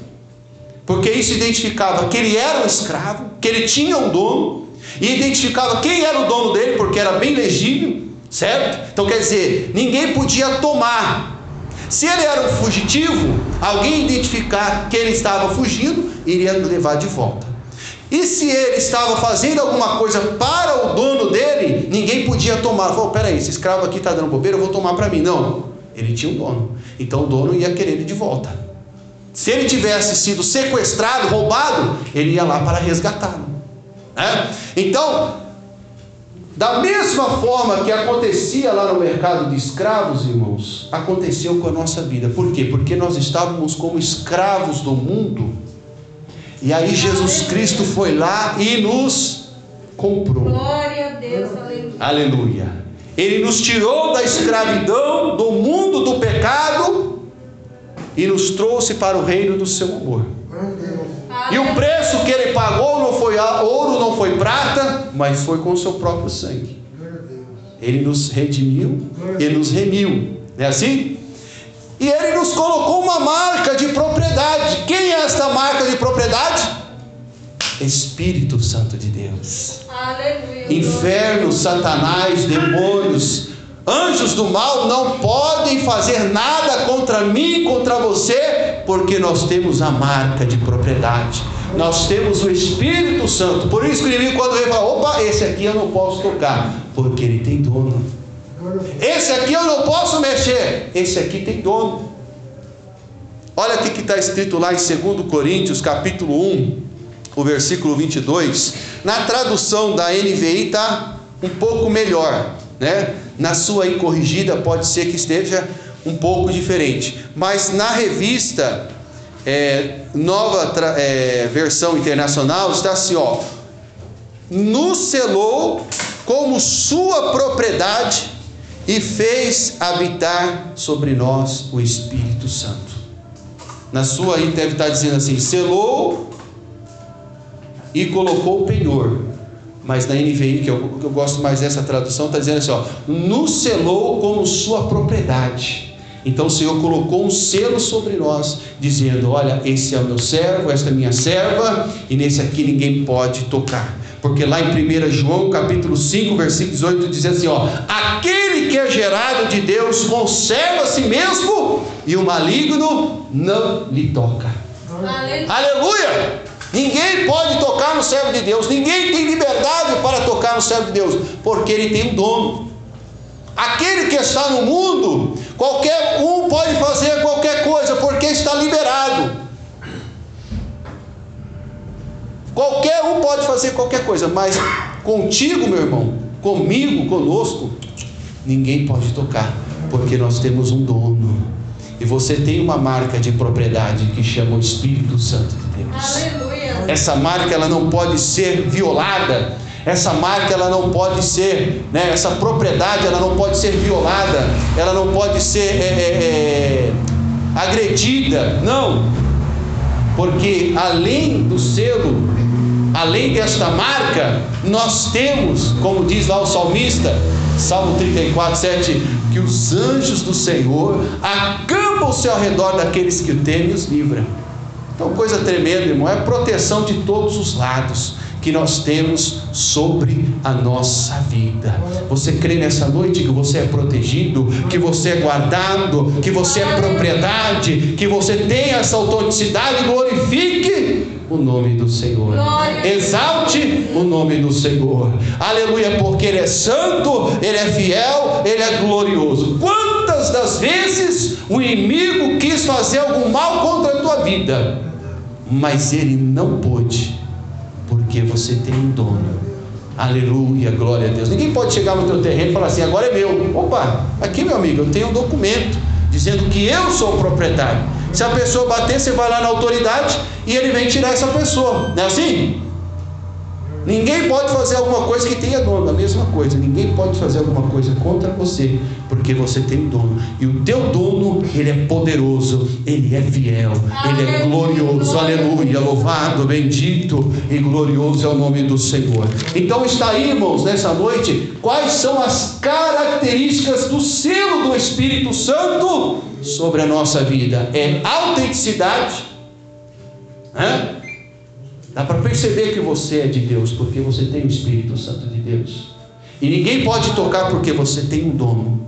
porque isso identificava que ele era um escravo, que ele tinha um dono, e identificava quem era o dono dele, porque era bem legível, certo? Então quer dizer, ninguém podia tomar. Se ele era um fugitivo, alguém identificar que ele estava fugindo, iria levar de volta. E se ele estava fazendo alguma coisa para o dono dele, ninguém podia tomar. Falou, peraí, esse escravo aqui está dando bobeira, eu vou tomar para mim. Não, ele tinha um dono. Então o dono ia querer ele de volta. Se ele tivesse sido sequestrado, roubado, ele ia lá para resgatá-lo. Né? Então, da mesma forma que acontecia lá no mercado de escravos, irmãos, aconteceu com a nossa vida. Por quê? Porque nós estávamos como escravos do mundo. E aí Jesus Cristo foi lá e nos comprou. Glória a Deus, aleluia. Aleluia. Ele nos tirou da escravidão, do mundo do pecado e nos trouxe para o reino do seu amor. E o preço que ele pagou não foi ouro, não foi prata, mas foi com o seu próprio sangue. Ele nos redimiu, ele nos remiu. Não é assim? E ele nos colocou uma marca de propriedade. Quem é esta marca de propriedade? Espírito Santo de Deus. Aleluia. Inferno, Satanás, demônios, anjos do mal não podem fazer nada contra mim, contra você, porque nós temos a marca de propriedade. Nós temos o Espírito Santo. Por isso que o inimigo, quando ele fala, opa, esse aqui eu não posso tocar, porque ele tem dono. Esse aqui eu não posso mexer, esse aqui tem dono. Olha o que está escrito lá em 2 Coríntios, capítulo 1, o versículo 22. Na tradução da NVI está um pouco melhor, né? Na sua aí corrigida pode ser que esteja um pouco diferente, mas na revista é, nova é, versão internacional está assim, ó, nos selou como sua propriedade e fez habitar sobre nós o Espírito Santo. Na sua aí deve estar dizendo assim, selou e colocou o penhor. Mas na NVI, que eu, que eu gosto mais dessa tradução, está dizendo assim: ó, nos selou como sua propriedade. Então o Senhor colocou um selo sobre nós, dizendo: Olha, esse é o meu servo, esta é a minha serva, e nesse aqui ninguém pode tocar. Porque lá em 1 João capítulo 5, versículo 18, diz assim: ó, aquele que é gerado de Deus conserva a si mesmo, e o maligno não lhe toca. Aleluia. Aleluia! Ninguém pode tocar no servo de Deus, ninguém tem liberdade para tocar no servo de Deus, porque ele tem um dono. Aquele que está no mundo, qualquer um pode fazer qualquer coisa, porque está liberado. Qualquer um pode fazer qualquer coisa, mas contigo, meu irmão, comigo, conosco, ninguém pode tocar, porque nós temos um dono. E você tem uma marca de propriedade que chama o Espírito Santo de Deus. Aleluia. Essa marca ela não pode ser violada. Essa marca ela não pode ser, né, essa propriedade ela não pode ser violada, ela não pode ser é, é, é, agredida, não, porque além do selo, além desta marca, nós temos, como diz lá o salmista, Salmo 34, 7, que os anjos do Senhor acampam-se ao redor daqueles que o temem e os livra. Então, coisa tremenda, irmão, é proteção de todos os lados que nós temos sobre a nossa vida. Você crê nessa noite que você é protegido, que você é guardado, que você é propriedade, que você tem essa autenticidade? Glorifique o nome do Senhor. Exalte o nome do Senhor. Aleluia, porque Ele é santo, Ele é fiel, Ele é glorioso. Quantas das vezes o inimigo quis fazer algum mal contra a tua vida, mas ele não pôde, porque você tem um dono. Aleluia, glória a Deus. Ninguém pode chegar no teu terreno e falar assim: agora é meu. Opa, aqui meu amigo, eu tenho um documento dizendo que eu sou o proprietário. Se a pessoa bater, você vai lá na autoridade e ele vem tirar essa pessoa. Não é assim? Ninguém pode fazer alguma coisa que tenha dono, a mesma coisa. Ninguém pode fazer alguma coisa contra você, porque você tem um dono. E o teu dono, ele é poderoso, ele é fiel, ele é glorioso. Aleluia. Louvado, bendito e glorioso é o nome do Senhor. Então está aí, irmãos, nessa noite, quais são as características do selo do Espírito Santo sobre a nossa vida? É autenticidade. Hã? Dá para perceber que você é de Deus, porque você tem o Espírito Santo de Deus. E ninguém pode tocar porque você tem um dono.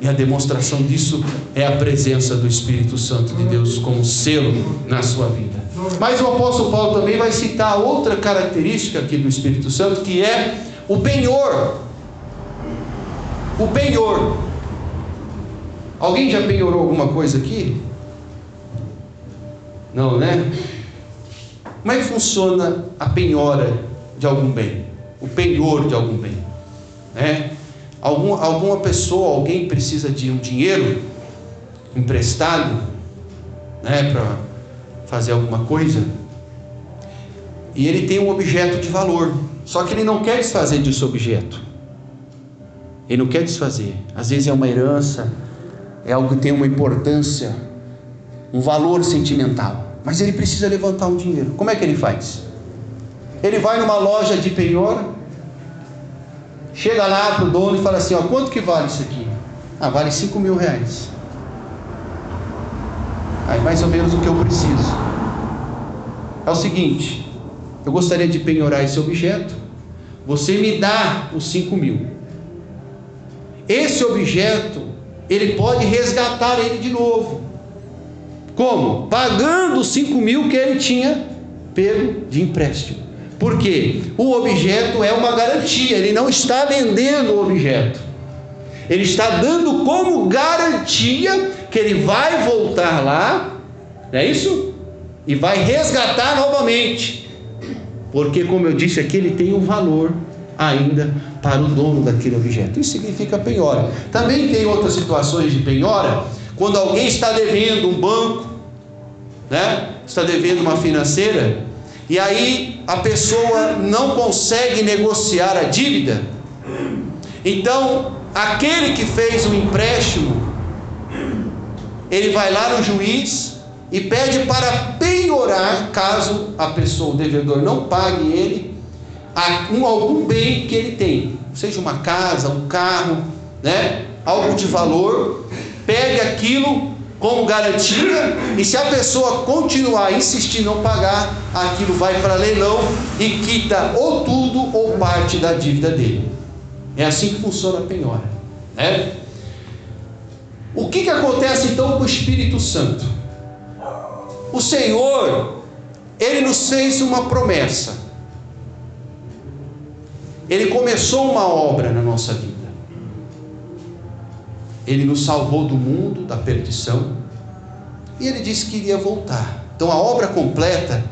E a demonstração disso é a presença do Espírito Santo de Deus como selo na sua vida. Mas o apóstolo Paulo também vai citar outra característica aqui do Espírito Santo, que é o penhor. O penhor. Alguém já penhorou alguma coisa aqui? Não, né? Como é que funciona a penhora de algum bem? O penhor de algum bem? Né? Algum, alguma pessoa, alguém precisa de um dinheiro emprestado né, para fazer alguma coisa e ele tem um objeto de valor, só que ele não quer desfazer desse objeto. Ele não quer desfazer. Às vezes é uma herança, é algo que tem uma importância, um valor sentimental mas ele precisa levantar um dinheiro. Como é que ele faz? Ele vai numa loja de penhor, chega lá para o dono e fala assim: ó, quanto que vale isso aqui? Ah, vale 5 mil reais. Aí mais ou menos o que eu preciso. É o seguinte, eu gostaria de penhorar esse objeto, você me dá os 5 mil. Esse objeto, ele pode resgatar ele de novo. Como? Pagando os 5 mil que ele tinha pego de empréstimo. Por quê? O objeto é uma garantia, ele não está vendendo o objeto. Ele está dando como garantia que ele vai voltar lá, não é isso? E vai resgatar novamente. Porque, como eu disse aqui, ele tem um valor ainda para o dono daquele objeto. Isso significa penhora. Também tem outras situações de penhora, quando alguém está devendo um banco, né? Está devendo uma financeira e aí a pessoa não consegue negociar a dívida. Então, aquele que fez o empréstimo, ele vai lá no juiz e pede para penhorar, caso a pessoa, o devedor, não pague ele, um, algum bem que ele tem, seja uma casa, um carro, né? algo de valor, pegue aquilo como garantia, e se a pessoa continuar insistir em não pagar, aquilo vai para leilão e quita ou tudo ou parte da dívida dele. É assim que funciona a penhora. Né? O que, que acontece então com o Espírito Santo? O Senhor, Ele nos fez uma promessa. Ele começou uma obra na nossa vida. Ele nos salvou do mundo, da perdição, e ele disse que iria voltar. Então a obra completa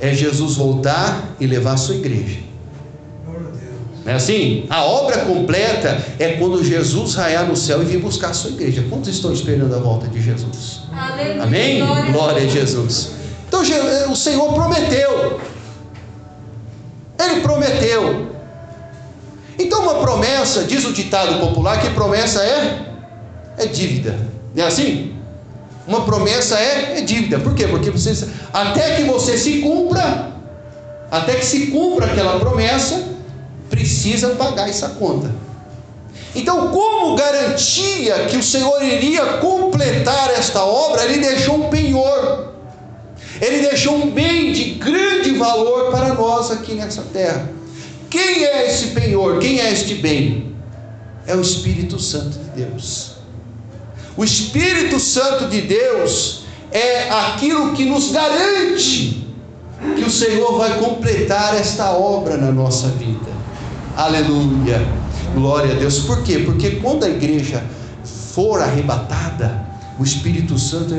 é Jesus voltar e levar a sua igreja. Não é assim? A obra completa é quando Jesus raiar no céu e vir buscar a sua igreja. Quantos estão esperando a volta de Jesus? Aleluia. Amém? Glória a Jesus. Então o Senhor prometeu. Ele prometeu. Então uma promessa, diz o ditado popular, que promessa é é dívida. Não é assim? Uma promessa é, é dívida. Por quê? Porque você, até que você se cumpra, até que se cumpra aquela promessa, precisa pagar essa conta. Então, como garantia que o Senhor iria completar esta obra, Ele deixou um penhor, Ele deixou um bem de grande valor para nós aqui nessa terra. Quem é esse penhor? Quem é este bem? É o Espírito Santo de Deus. O Espírito Santo de Deus é aquilo que nos garante que o Senhor vai completar esta obra na nossa vida. Aleluia. Glória a Deus. Por quê? Porque quando a igreja for arrebatada, o Espírito Santo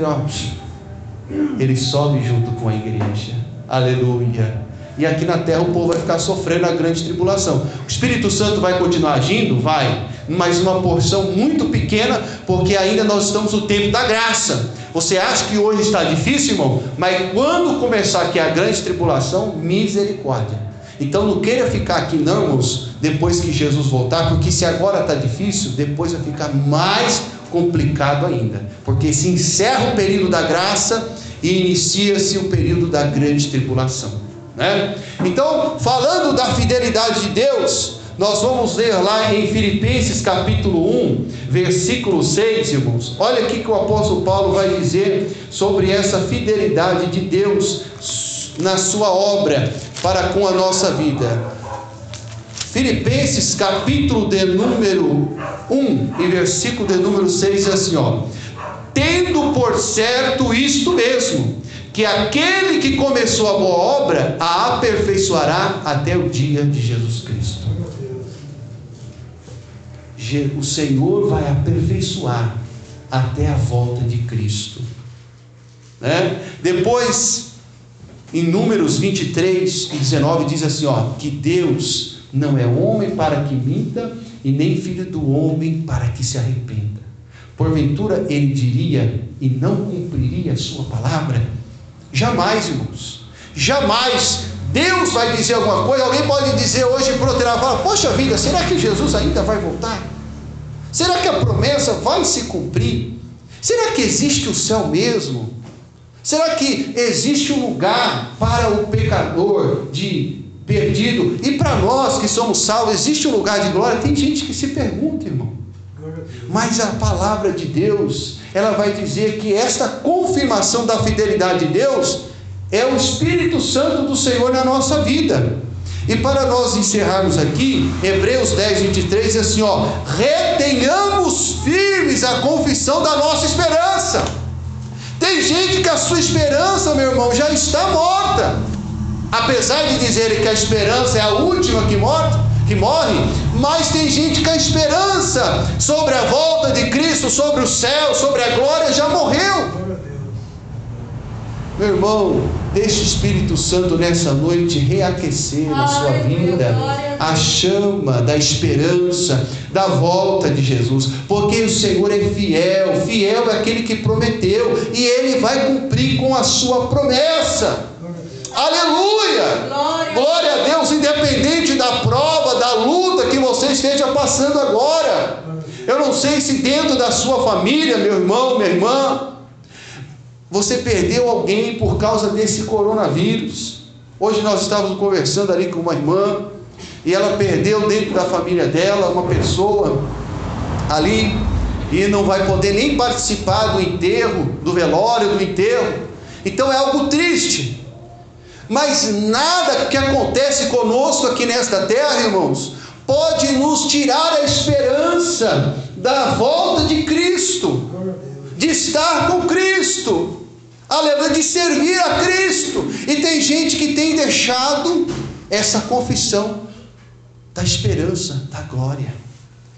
ele sobe junto com a igreja. Aleluia. E aqui na terra o povo vai ficar sofrendo a grande tribulação. O Espírito Santo vai continuar agindo? Vai mas uma porção muito pequena, porque ainda nós estamos no tempo da graça. Você acha que hoje está difícil, irmão? Mas quando começar aqui a grande tribulação, misericórdia. Então não queira ficar aqui, não, irmãos, depois que Jesus voltar, porque se agora está difícil, depois vai ficar mais complicado ainda, porque se encerra o período da graça e inicia-se o período da grande tribulação. Né? Então, falando da fidelidade de Deus, nós vamos ler lá em Filipenses capítulo 1, versículo 6, irmãos. Olha aqui que o apóstolo Paulo vai dizer sobre essa fidelidade de Deus na sua obra para com a nossa vida. Filipenses capítulo de número 1 e versículo de número 6 é assim, ó. Tendo por certo isto mesmo, que aquele que começou a boa obra a aperfeiçoará até o dia de Jesus O Senhor vai aperfeiçoar até a volta de Cristo. Né? Depois, em Números 23 e 19, diz assim: ó, que Deus não é homem para que minta, e nem filho do homem para que se arrependa. Porventura ele diria e não cumpriria a sua palavra? Jamais, irmãos. Jamais Deus vai dizer alguma coisa. Alguém pode dizer hoje por outro lado, poxa vida, será que Jesus ainda vai voltar? Será que a promessa vai se cumprir? Será que existe o céu mesmo? Será que existe um lugar para o pecador de perdido? E para nós que somos salvos, existe um lugar de glória? Tem gente que se pergunta, irmão. Mas a palavra de Deus, ela vai dizer que esta confirmação da fidelidade de Deus é o Espírito Santo do Senhor na nossa vida. E para nós encerrarmos aqui, Hebreus 10, 23 diz assim: ó, retenhamos firmes a confissão da nossa esperança. Tem gente que a sua esperança, meu irmão, já está morta. Apesar de dizerem que a esperança é a última que morre, que morre, mas tem gente que a esperança sobre a volta de Cristo, sobre o céu, sobre a glória já morreu. Meu irmão, deixe o Espírito Santo nessa noite reaquecer na sua vida a chama da esperança, da volta de Jesus, porque o Senhor é fiel, fiel é aquele que prometeu, e ele vai cumprir com a sua promessa. Aleluia! Glória. Glória a Deus, independente da prova, da luta que você esteja passando agora. Eu não sei se dentro da sua família, meu irmão, minha irmã, você perdeu alguém por causa desse coronavírus. Hoje nós estávamos conversando ali com uma irmã e ela perdeu dentro da família dela uma pessoa ali e não vai poder nem participar do enterro, do velório, do enterro. Então é algo triste. Mas nada que acontece conosco aqui nesta terra, irmãos, pode nos tirar a esperança da volta de Cristo, de estar com Cristo aleluia, de servir a Cristo. E tem gente que tem deixado essa confissão da esperança, da glória.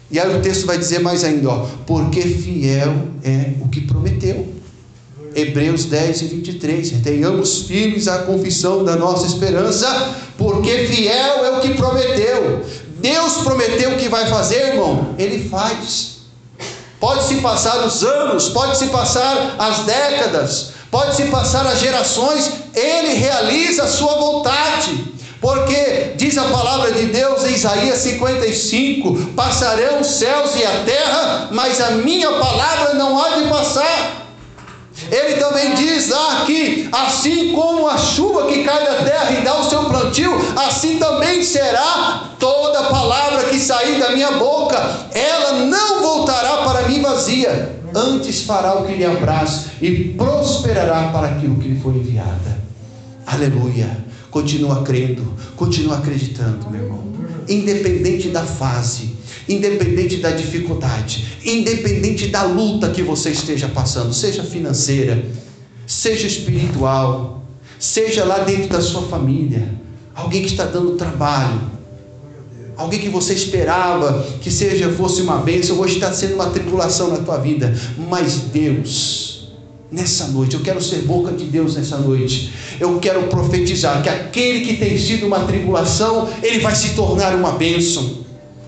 E aí o texto vai dizer mais ainda, ó, porque fiel é o que prometeu. Hebreus 10 e 23. Tenhamos firmes a confissão da nossa esperança, porque fiel é o que prometeu. Deus prometeu o que vai fazer, irmão, ele faz. Pode se passar os anos, pode se passar as décadas, Pode-se passar as gerações, ele realiza a sua vontade. Porque diz a palavra de Deus em Isaías 55: passarão os céus e a terra, mas a minha palavra não há de passar. Ele também diz lá que, assim como a chuva que cai da terra e dá o seu plantio, assim também será toda palavra que sair da minha boca, ela não voltará para mim vazia antes fará o que lhe apraz e prosperará para aquilo que lhe for enviada. Aleluia. Continua crendo, continua acreditando, meu irmão. Independente da fase, independente da dificuldade, independente da luta que você esteja passando, seja financeira, seja espiritual, seja lá dentro da sua família, alguém que está dando trabalho, alguém que você esperava que seja fosse uma bênção, hoje está sendo uma tribulação na tua vida, mas Deus, nessa noite, eu quero ser boca de Deus nessa noite, eu quero profetizar que aquele que tem sido uma tribulação, ele vai se tornar uma bênção.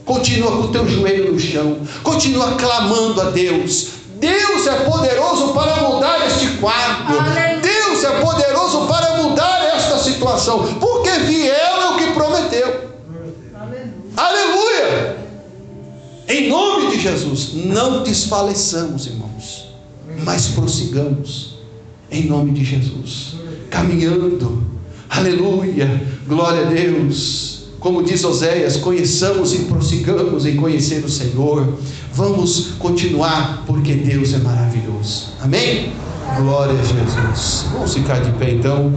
Continua com o teu joelho no chão, continua clamando a Deus. Deus é poderoso para mudar este quadro. Deus é poderoso para mudar esta situação, porque fiel é o que prometeu Em nome de Jesus, não desfaleçamos, irmãos, mas prossigamos. Em nome de Jesus, caminhando. Aleluia, glória a Deus. Como diz Oséias, conheçamos e prossigamos em conhecer o Senhor. Vamos continuar, porque Deus é maravilhoso. Amém? Glória a Jesus. Vamos ficar de pé então.